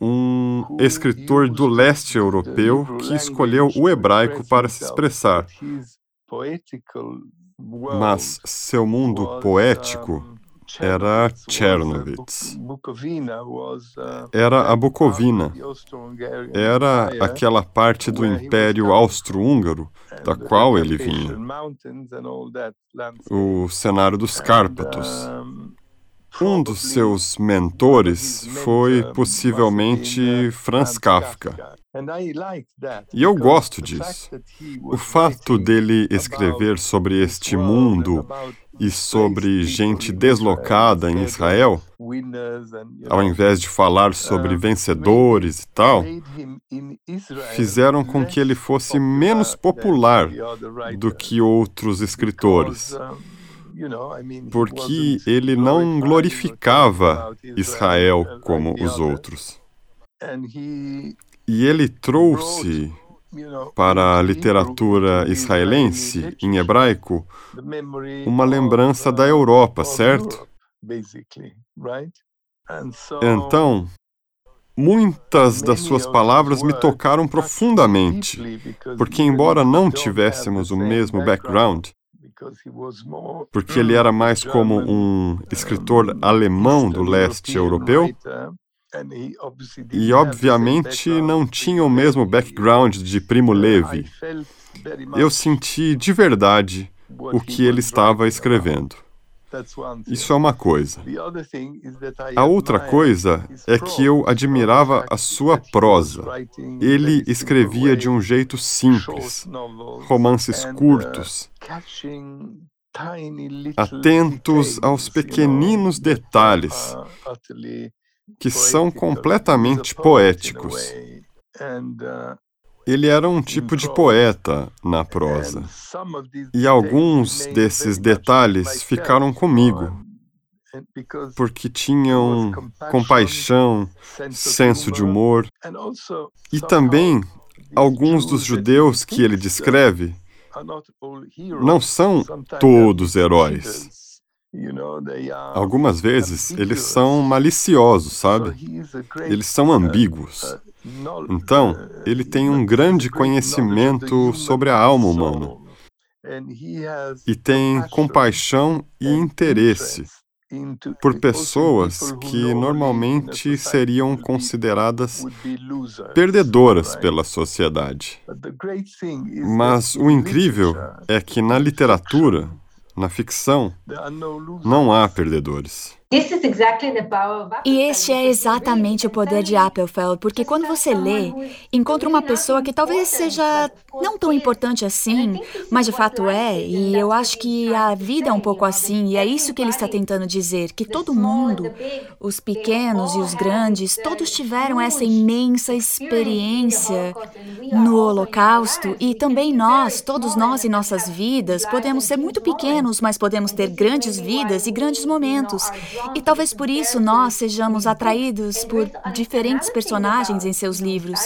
um escritor do leste europeu que escolheu o hebraico para se expressar. Mas seu mundo poético era Chernovitz. Era a Bucovina. Era aquela parte do Império Austro-Húngaro da qual ele vinha. O cenário dos Cárpatos. Um dos seus mentores foi possivelmente Franz Kafka. E eu gosto disso. O fato dele escrever sobre este mundo e sobre gente deslocada em Israel, ao invés de falar sobre vencedores e tal, fizeram com que ele fosse menos popular do que outros escritores porque ele não glorificava Israel como os outros. E ele trouxe para a literatura israelense, em hebraico, uma lembrança da Europa, certo? Então, muitas das suas palavras me tocaram profundamente, porque, embora não tivéssemos o mesmo background, porque ele era mais como um escritor alemão do leste europeu, e obviamente não tinha o mesmo background de Primo Levi. Eu senti de verdade o que ele estava escrevendo. Isso é uma coisa. A outra coisa é que eu admirava a sua prosa. Ele escrevia de um jeito simples, romances curtos, atentos aos pequeninos detalhes, que são completamente poéticos. Ele era um tipo de poeta na prosa. E alguns desses detalhes ficaram comigo, porque tinham compaixão, senso de humor. E também, alguns dos judeus que ele descreve não são todos heróis. Algumas vezes eles são maliciosos, sabe? Eles são ambíguos. Então, ele tem um grande conhecimento sobre a alma humana e tem compaixão e interesse por pessoas que normalmente seriam consideradas perdedoras pela sociedade. Mas o incrível é que na literatura, na ficção, não há perdedores. E este é exatamente o poder de Appelfeld, porque quando você lê, encontra uma pessoa que talvez seja não tão importante assim, mas de fato é, e eu acho que a vida é um pouco assim, e é isso que ele está tentando dizer, que todo mundo, os pequenos e os grandes, todos tiveram essa imensa experiência no Holocausto, e também nós, todos nós em nossas vidas, podemos ser muito pequenos, mas podemos ter grandes vidas e grandes momentos. E talvez por isso nós sejamos atraídos por diferentes personagens em seus livros.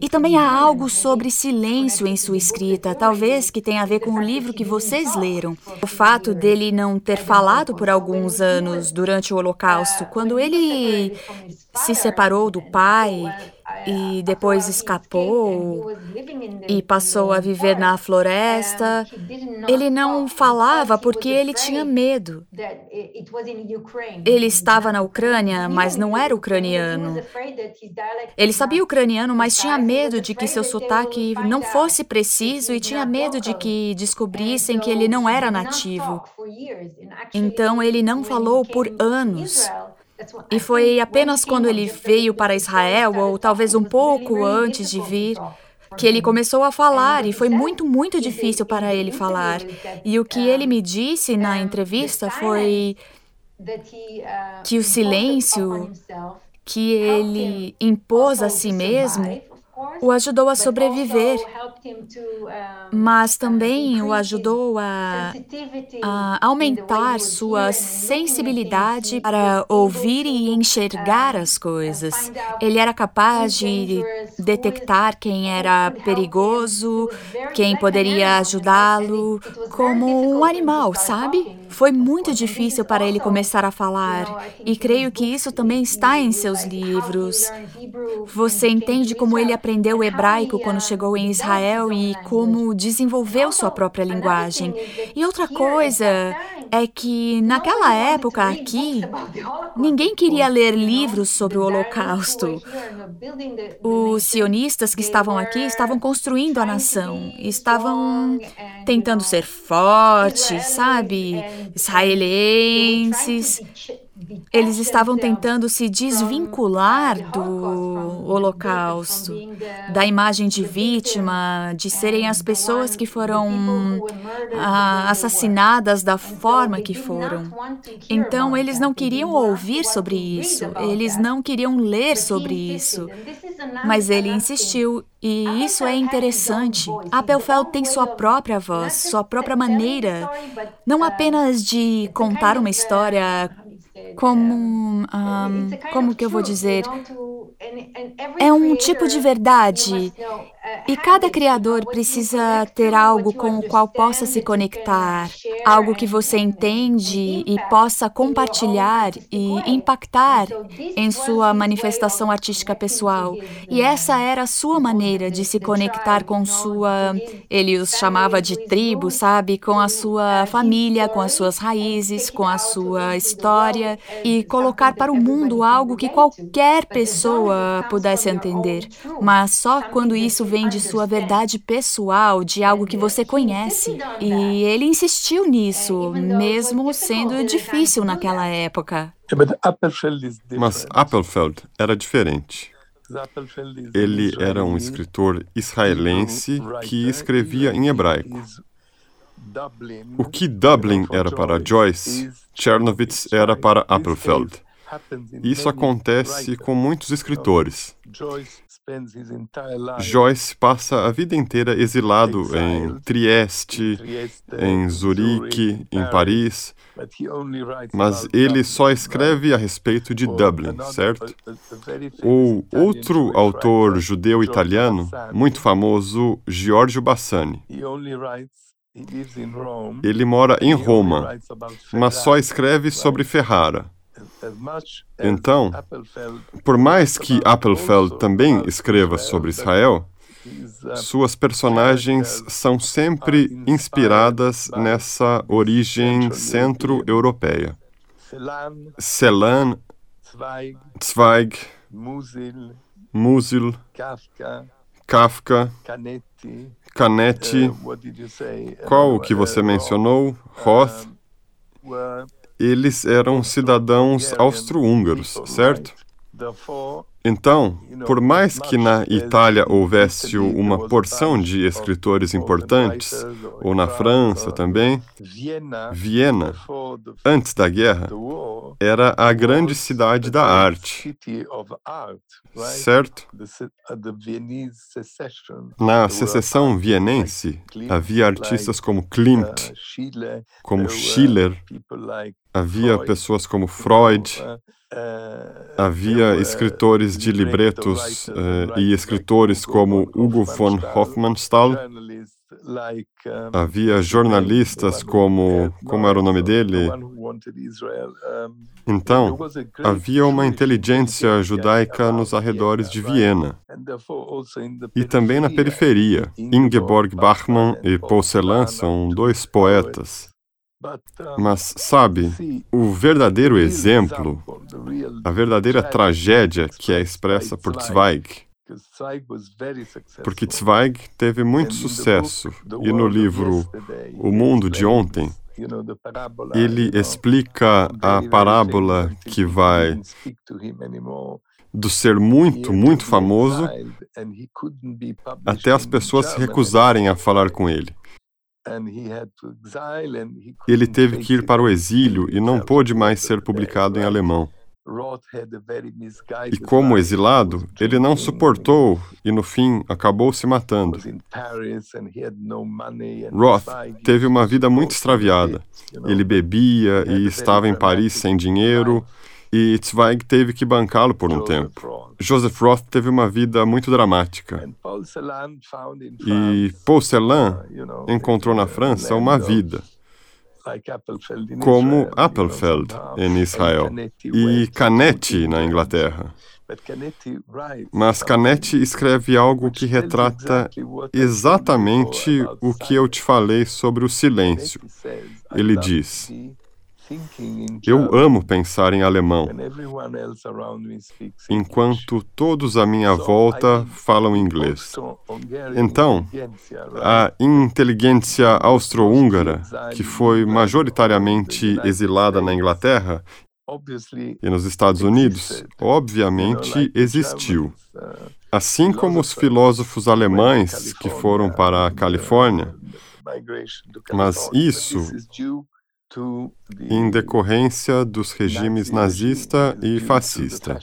E também há algo sobre silêncio em sua escrita, talvez que tenha a ver com o livro que vocês leram. O fato dele não ter falado por alguns anos durante o Holocausto, quando ele se separou do pai e depois escapou e passou a viver na floresta. Ele não falava porque ele tinha medo. Ele estava na Ucrânia, mas não era ucraniano. Ele sabia ucraniano, mas tinha medo de que seu sotaque não fosse preciso e tinha medo de que descobrissem que ele não era nativo. Então ele não falou por anos. E foi apenas quando ele veio para Israel, ou talvez um pouco antes de vir, que ele começou a falar e foi muito, muito difícil para ele falar. E o que ele me disse na entrevista foi que o silêncio que ele impôs a si mesmo o ajudou a sobreviver, mas também o ajudou a, a aumentar sua sensibilidade para ouvir e enxergar as coisas. Ele era capaz de detectar quem era perigoso, quem poderia ajudá-lo, como um animal, sabe? Foi muito difícil para ele começar a falar, e creio que isso também está em seus livros. Você entende como ele aprendeu o hebraico quando chegou em Israel e como desenvolveu sua própria linguagem. E outra coisa é que, naquela época aqui, ninguém queria ler livros sobre o Holocausto. Os sionistas que estavam aqui estavam construindo a nação, estavam tentando ser fortes, sabe? Israelenses. Eles estavam tentando se desvincular do Holocausto, da imagem de vítima, de serem as pessoas que foram ah, assassinadas da forma que foram. Então, eles não queriam ouvir sobre isso, eles não queriam ler sobre isso. Mas ele insistiu, e isso é interessante. Appelfeld tem sua própria voz, sua própria maneira, não apenas de contar uma história como, um, como que eu vou dizer, é um tipo de verdade. e cada criador precisa ter algo com o qual possa se conectar, algo que você entende e possa compartilhar e impactar em sua manifestação artística pessoal. E essa era a sua maneira de se conectar com sua, ele os chamava de tribo, sabe, com a sua família, com as suas raízes, com a sua história e colocar para o mundo algo que qualquer pessoa pudesse entender. Mas só quando isso vem de sua verdade pessoal, de algo que você conhece. E ele insistiu nisso, mesmo sendo difícil naquela época. Mas Appelfeld era diferente. Ele era um escritor israelense que escrevia em hebraico. O que Dublin era para Joyce, Chernovitz era para Appelfeld. Isso acontece com muitos escritores. Joyce passa a vida inteira exilado em Trieste, em Zurique, em Paris, mas ele só escreve a respeito de Dublin, certo? Ou outro autor judeu-italiano, muito famoso, Giorgio Bassani. Ele mora em Roma, mas só escreve sobre Ferrara. Então, por mais que Appelfeld também escreva sobre Israel, suas personagens são sempre inspiradas nessa origem centro-europeia. Celan, Zweig, Musil, Kafka, Canetti, qual o que você mencionou? Roth eles eram cidadãos austro-húngaros, certo? Então, por mais que na Itália houvesse uma porção de escritores importantes, ou na França também, Viena, antes da guerra, era a grande cidade da arte. Certo? Na secessão vienense, havia artistas como Klimt, como Schiller, havia pessoas como Freud, Havia escritores de libretos uh, e escritores como Hugo von Hofmannsthal. Havia jornalistas como. Como era o nome dele? Então, havia uma inteligência judaica nos arredores de Viena. E também na periferia. Ingeborg Bachmann e Paul Celan são dois poetas. Mas, sabe, o verdadeiro exemplo, a verdadeira tragédia que é expressa por Zweig, porque Zweig teve muito sucesso. e no livro O Mundo de Ontem, ele explica a parábola que vai do ser muito, muito famoso até as pessoas se recusarem a falar com ele. Ele teve que ir para o exílio e não pôde mais ser publicado em alemão. E como exilado, ele não suportou e no fim acabou se matando. Roth teve uma vida muito extraviada. Ele bebia e estava em Paris sem dinheiro, e Zweig teve que bancá-lo por um tempo. Joseph Roth teve uma vida muito dramática. E Paul Celan encontrou na França uma vida como Appelfeld em Israel e Canetti na Inglaterra. Mas Canetti escreve algo que retrata exatamente o que eu te falei sobre o silêncio. Ele diz: eu amo pensar em alemão, enquanto todos à minha volta falam inglês. Então, a inteligência austro-húngara, que foi majoritariamente exilada na Inglaterra e nos Estados Unidos, obviamente existiu. Assim como os filósofos alemães que foram para a Califórnia. Mas isso em decorrência dos regimes nazista e fascista.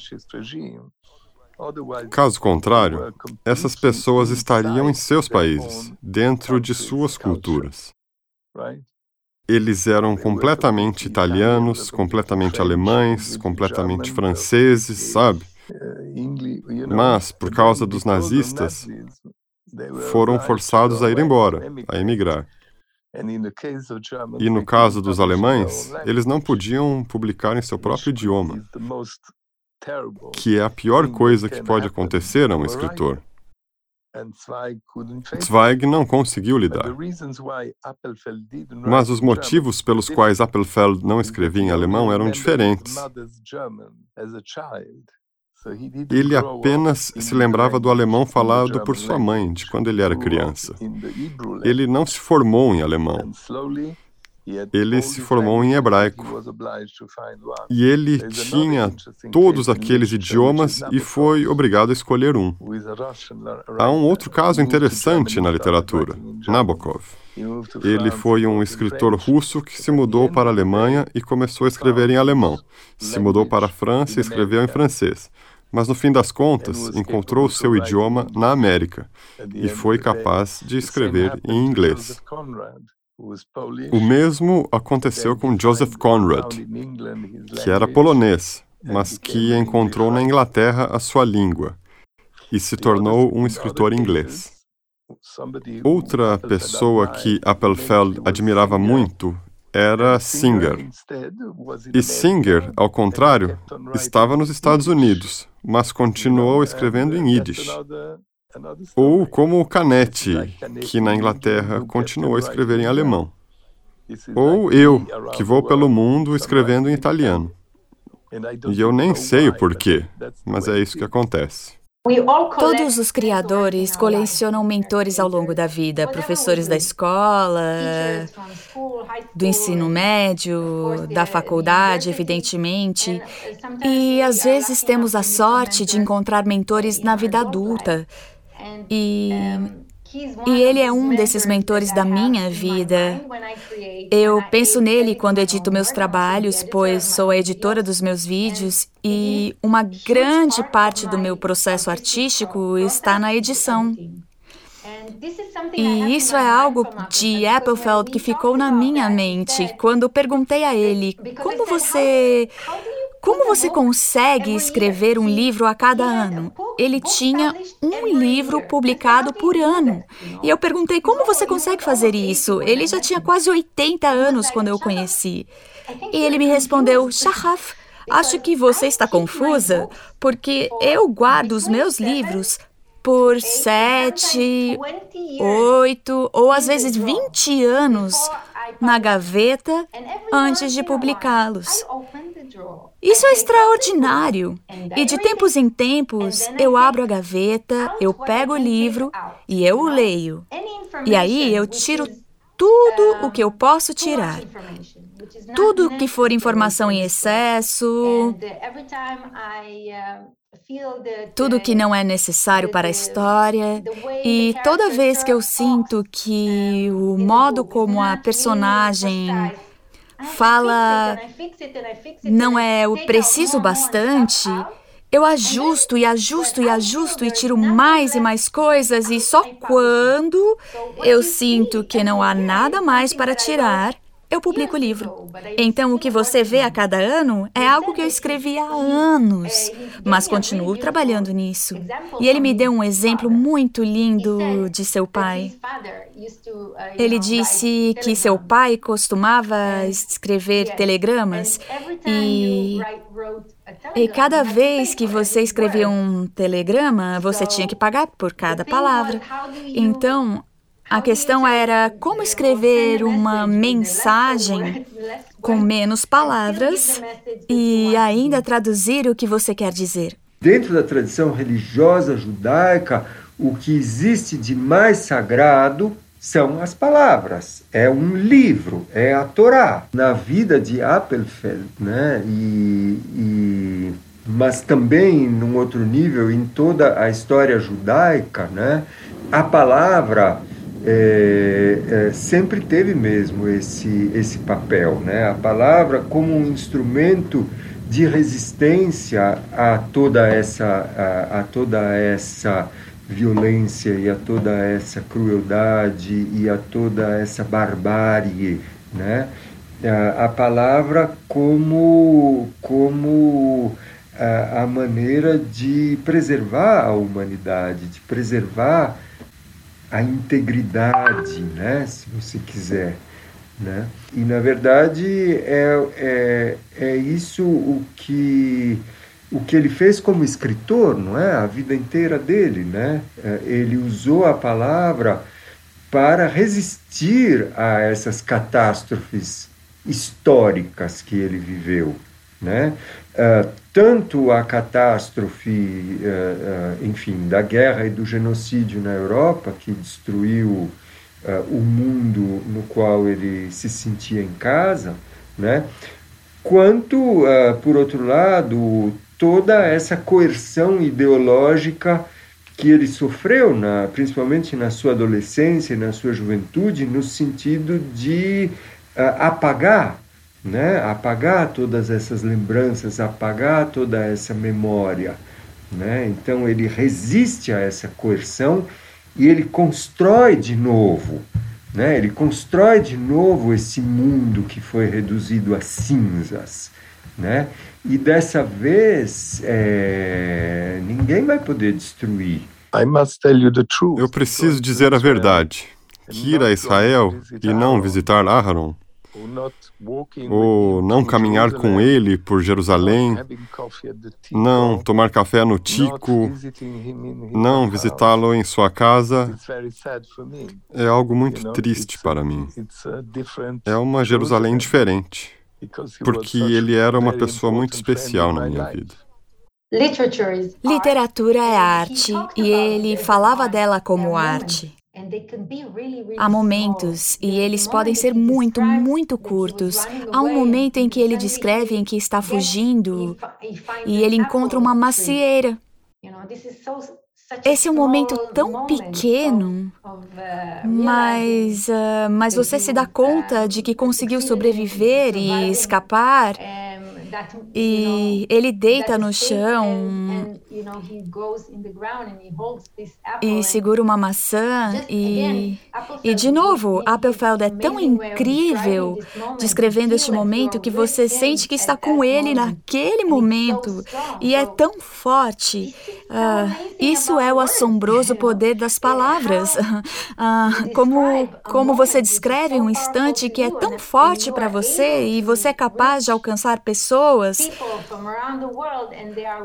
Caso contrário, essas pessoas estariam em seus países, dentro de suas culturas. Eles eram completamente italianos, completamente alemães, completamente franceses, sabe? Mas, por causa dos nazistas, foram forçados a ir embora, a emigrar. E no caso dos alemães, eles não podiam publicar em seu próprio idioma, que é a pior coisa que pode acontecer a um escritor. Zweig não conseguiu lidar. Mas os motivos pelos quais Appelfeld não escrevia em alemão eram diferentes. Ele apenas se lembrava do alemão falado por sua mãe de quando ele era criança. Ele não se formou em alemão. Ele se formou em hebraico. E ele tinha todos aqueles idiomas e foi obrigado a escolher um. Há um outro caso interessante na literatura: Nabokov. Ele foi um escritor russo que se mudou para a Alemanha e começou a escrever em alemão. Se mudou para a França e escreveu em francês mas no fim das contas encontrou seu idioma na América e foi capaz de escrever em inglês. O mesmo aconteceu com Joseph Conrad, que era polonês, mas que encontrou na Inglaterra a sua língua e se tornou um escritor inglês. Outra pessoa que Appelfeld admirava muito era Singer. E Singer, ao contrário, estava nos Estados Unidos, mas continuou escrevendo em Yiddish. Ou como Canetti, que na Inglaterra continuou a escrever em alemão. Ou eu, que vou pelo mundo escrevendo em italiano. E eu nem sei o porquê, mas é isso que acontece. Todos os criadores colecionam mentores ao longo da vida, professores da escola, do ensino médio, da faculdade, evidentemente. E às vezes temos a sorte de encontrar mentores na vida adulta. E e ele é um desses mentores da minha vida. Eu penso nele quando edito meus trabalhos, pois sou a editora dos meus vídeos e uma grande parte do meu processo artístico está na edição. E isso é algo de Appelfeld que ficou na minha mente quando perguntei a ele: como você como você consegue escrever um livro a cada ano? Ele tinha um livro publicado por ano. E eu perguntei como você consegue fazer isso? Ele já tinha quase 80 anos quando eu o conheci. E ele me respondeu: Shahaf, acho que você está confusa, porque eu guardo os meus livros por sete, oito ou às vezes 20 anos na gaveta antes de publicá-los. Isso é extraordinário. E de tempos em tempos, eu abro a gaveta, eu pego o livro e eu o leio. E aí eu tiro tudo o que eu posso tirar. Tudo que for informação em excesso, tudo que não é necessário para a história. E toda vez que eu sinto que o modo como a personagem fala não é o preciso bastante, eu ajusto e ajusto e ajusto e tiro mais e mais coisas, e só quando eu sinto que não há nada mais para tirar, eu publico o livro. Então, o que você vê a cada ano é algo que eu escrevi há anos, mas continuo trabalhando nisso. E ele me deu um exemplo muito lindo de seu pai. Ele disse que seu pai costumava escrever telegramas e e cada vez que você escrevia um telegrama, você tinha que pagar por cada palavra. Então, a questão era como escrever uma mensagem com menos palavras e ainda traduzir o que você quer dizer. Dentro da tradição religiosa judaica, o que existe de mais sagrado são as palavras. É um livro, é a Torá. Na vida de Appelfeld, né? E, e, mas também num outro nível, em toda a história judaica, né? A palavra é, é, sempre teve mesmo esse, esse papel, né? A palavra como um instrumento de resistência a toda essa a, a toda essa violência e a toda essa crueldade e a toda essa barbárie, né? A, palavra como como a, a maneira de preservar a humanidade, de preservar a integridade, né, se você quiser. Né? E, na verdade, é, é, é isso o que, o que ele fez como escritor, não é? A vida inteira dele, né? É, ele usou a palavra para resistir a essas catástrofes históricas que ele viveu, né? Uh, tanto a catástrofe, uh, uh, enfim, da guerra e do genocídio na Europa, que destruiu o mundo no qual ele se sentia em casa, né? quanto, por outro lado, toda essa coerção ideológica que ele sofreu, na, principalmente na sua adolescência e na sua juventude, no sentido de apagar né? apagar todas essas lembranças, apagar toda essa memória. Né? Então ele resiste a essa coerção e ele constrói de novo. Né? Ele constrói de novo esse mundo que foi reduzido a cinzas. Né? E dessa vez é, ninguém vai poder destruir. Eu preciso dizer a verdade. Que ir a Israel e não visitar Aharon ou não caminhar com ele por Jerusalém, não tomar café no Tico, não visitá-lo em sua casa, é algo muito triste para mim. É uma Jerusalém diferente, porque ele era uma pessoa muito especial na minha vida. Literatura é arte e ele falava dela como arte. Há momentos, e eles podem ser muito, muito curtos. Há um momento em que ele descreve em que está fugindo e ele encontra uma macieira. Esse é um momento tão pequeno, uh, mas, uh, mas você se dá conta de que conseguiu sobreviver e escapar. E ele deita no chão e segura uma maçã e, e de novo, Appelfeld é tão incrível descrevendo este momento que você sente que está com ele naquele momento e é tão forte. Uh, isso é o assombroso poder das palavras. Uh, como, como você descreve um instante que é tão forte para você e você é capaz de alcançar pessoas pessoas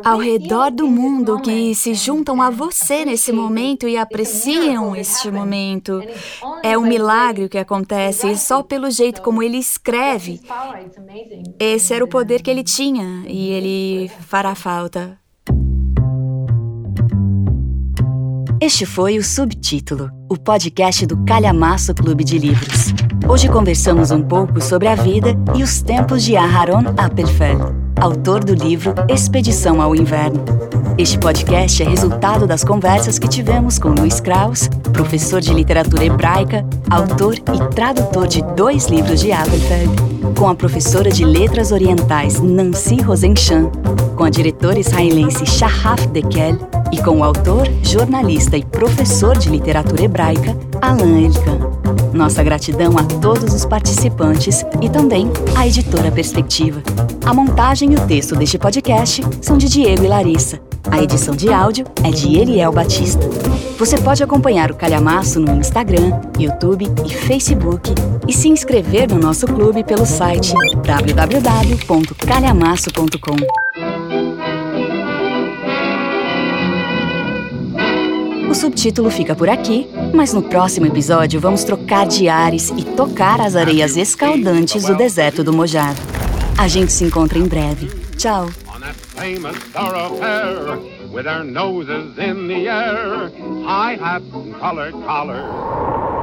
ao redor do mundo que se juntam a você nesse momento e apreciam este momento. É um milagre o que acontece só pelo jeito como ele escreve. Esse era o poder que ele tinha e ele fará falta. Este foi o Subtítulo, o podcast do Calhamaço Clube de Livros. Hoje conversamos um pouco sobre a vida e os tempos de Aharon Appelfeld. Autor do livro Expedição ao Inverno. Este podcast é resultado das conversas que tivemos com Luiz Kraus, professor de literatura hebraica, autor e tradutor de dois livros de Appelfeld, com a professora de letras orientais Nancy Rosenchan, com a diretora israelense Shahaf Dekel e com o autor, jornalista e professor de literatura hebraica Alain Elkan. Nossa gratidão a todos os participantes e também à editora Perspectiva. A montagem e o texto deste podcast são de Diego e Larissa. A edição de áudio é de Eliel Batista. Você pode acompanhar o Calhamaço no Instagram, YouTube e Facebook e se inscrever no nosso clube pelo site www.calhamaço.com. O subtítulo fica por aqui, mas no próximo episódio vamos trocar de ares e tocar as areias escaldantes do deserto do Mojave. A gente se encontra em breve. Tchau! with our noses in the air, high hats and colored collars.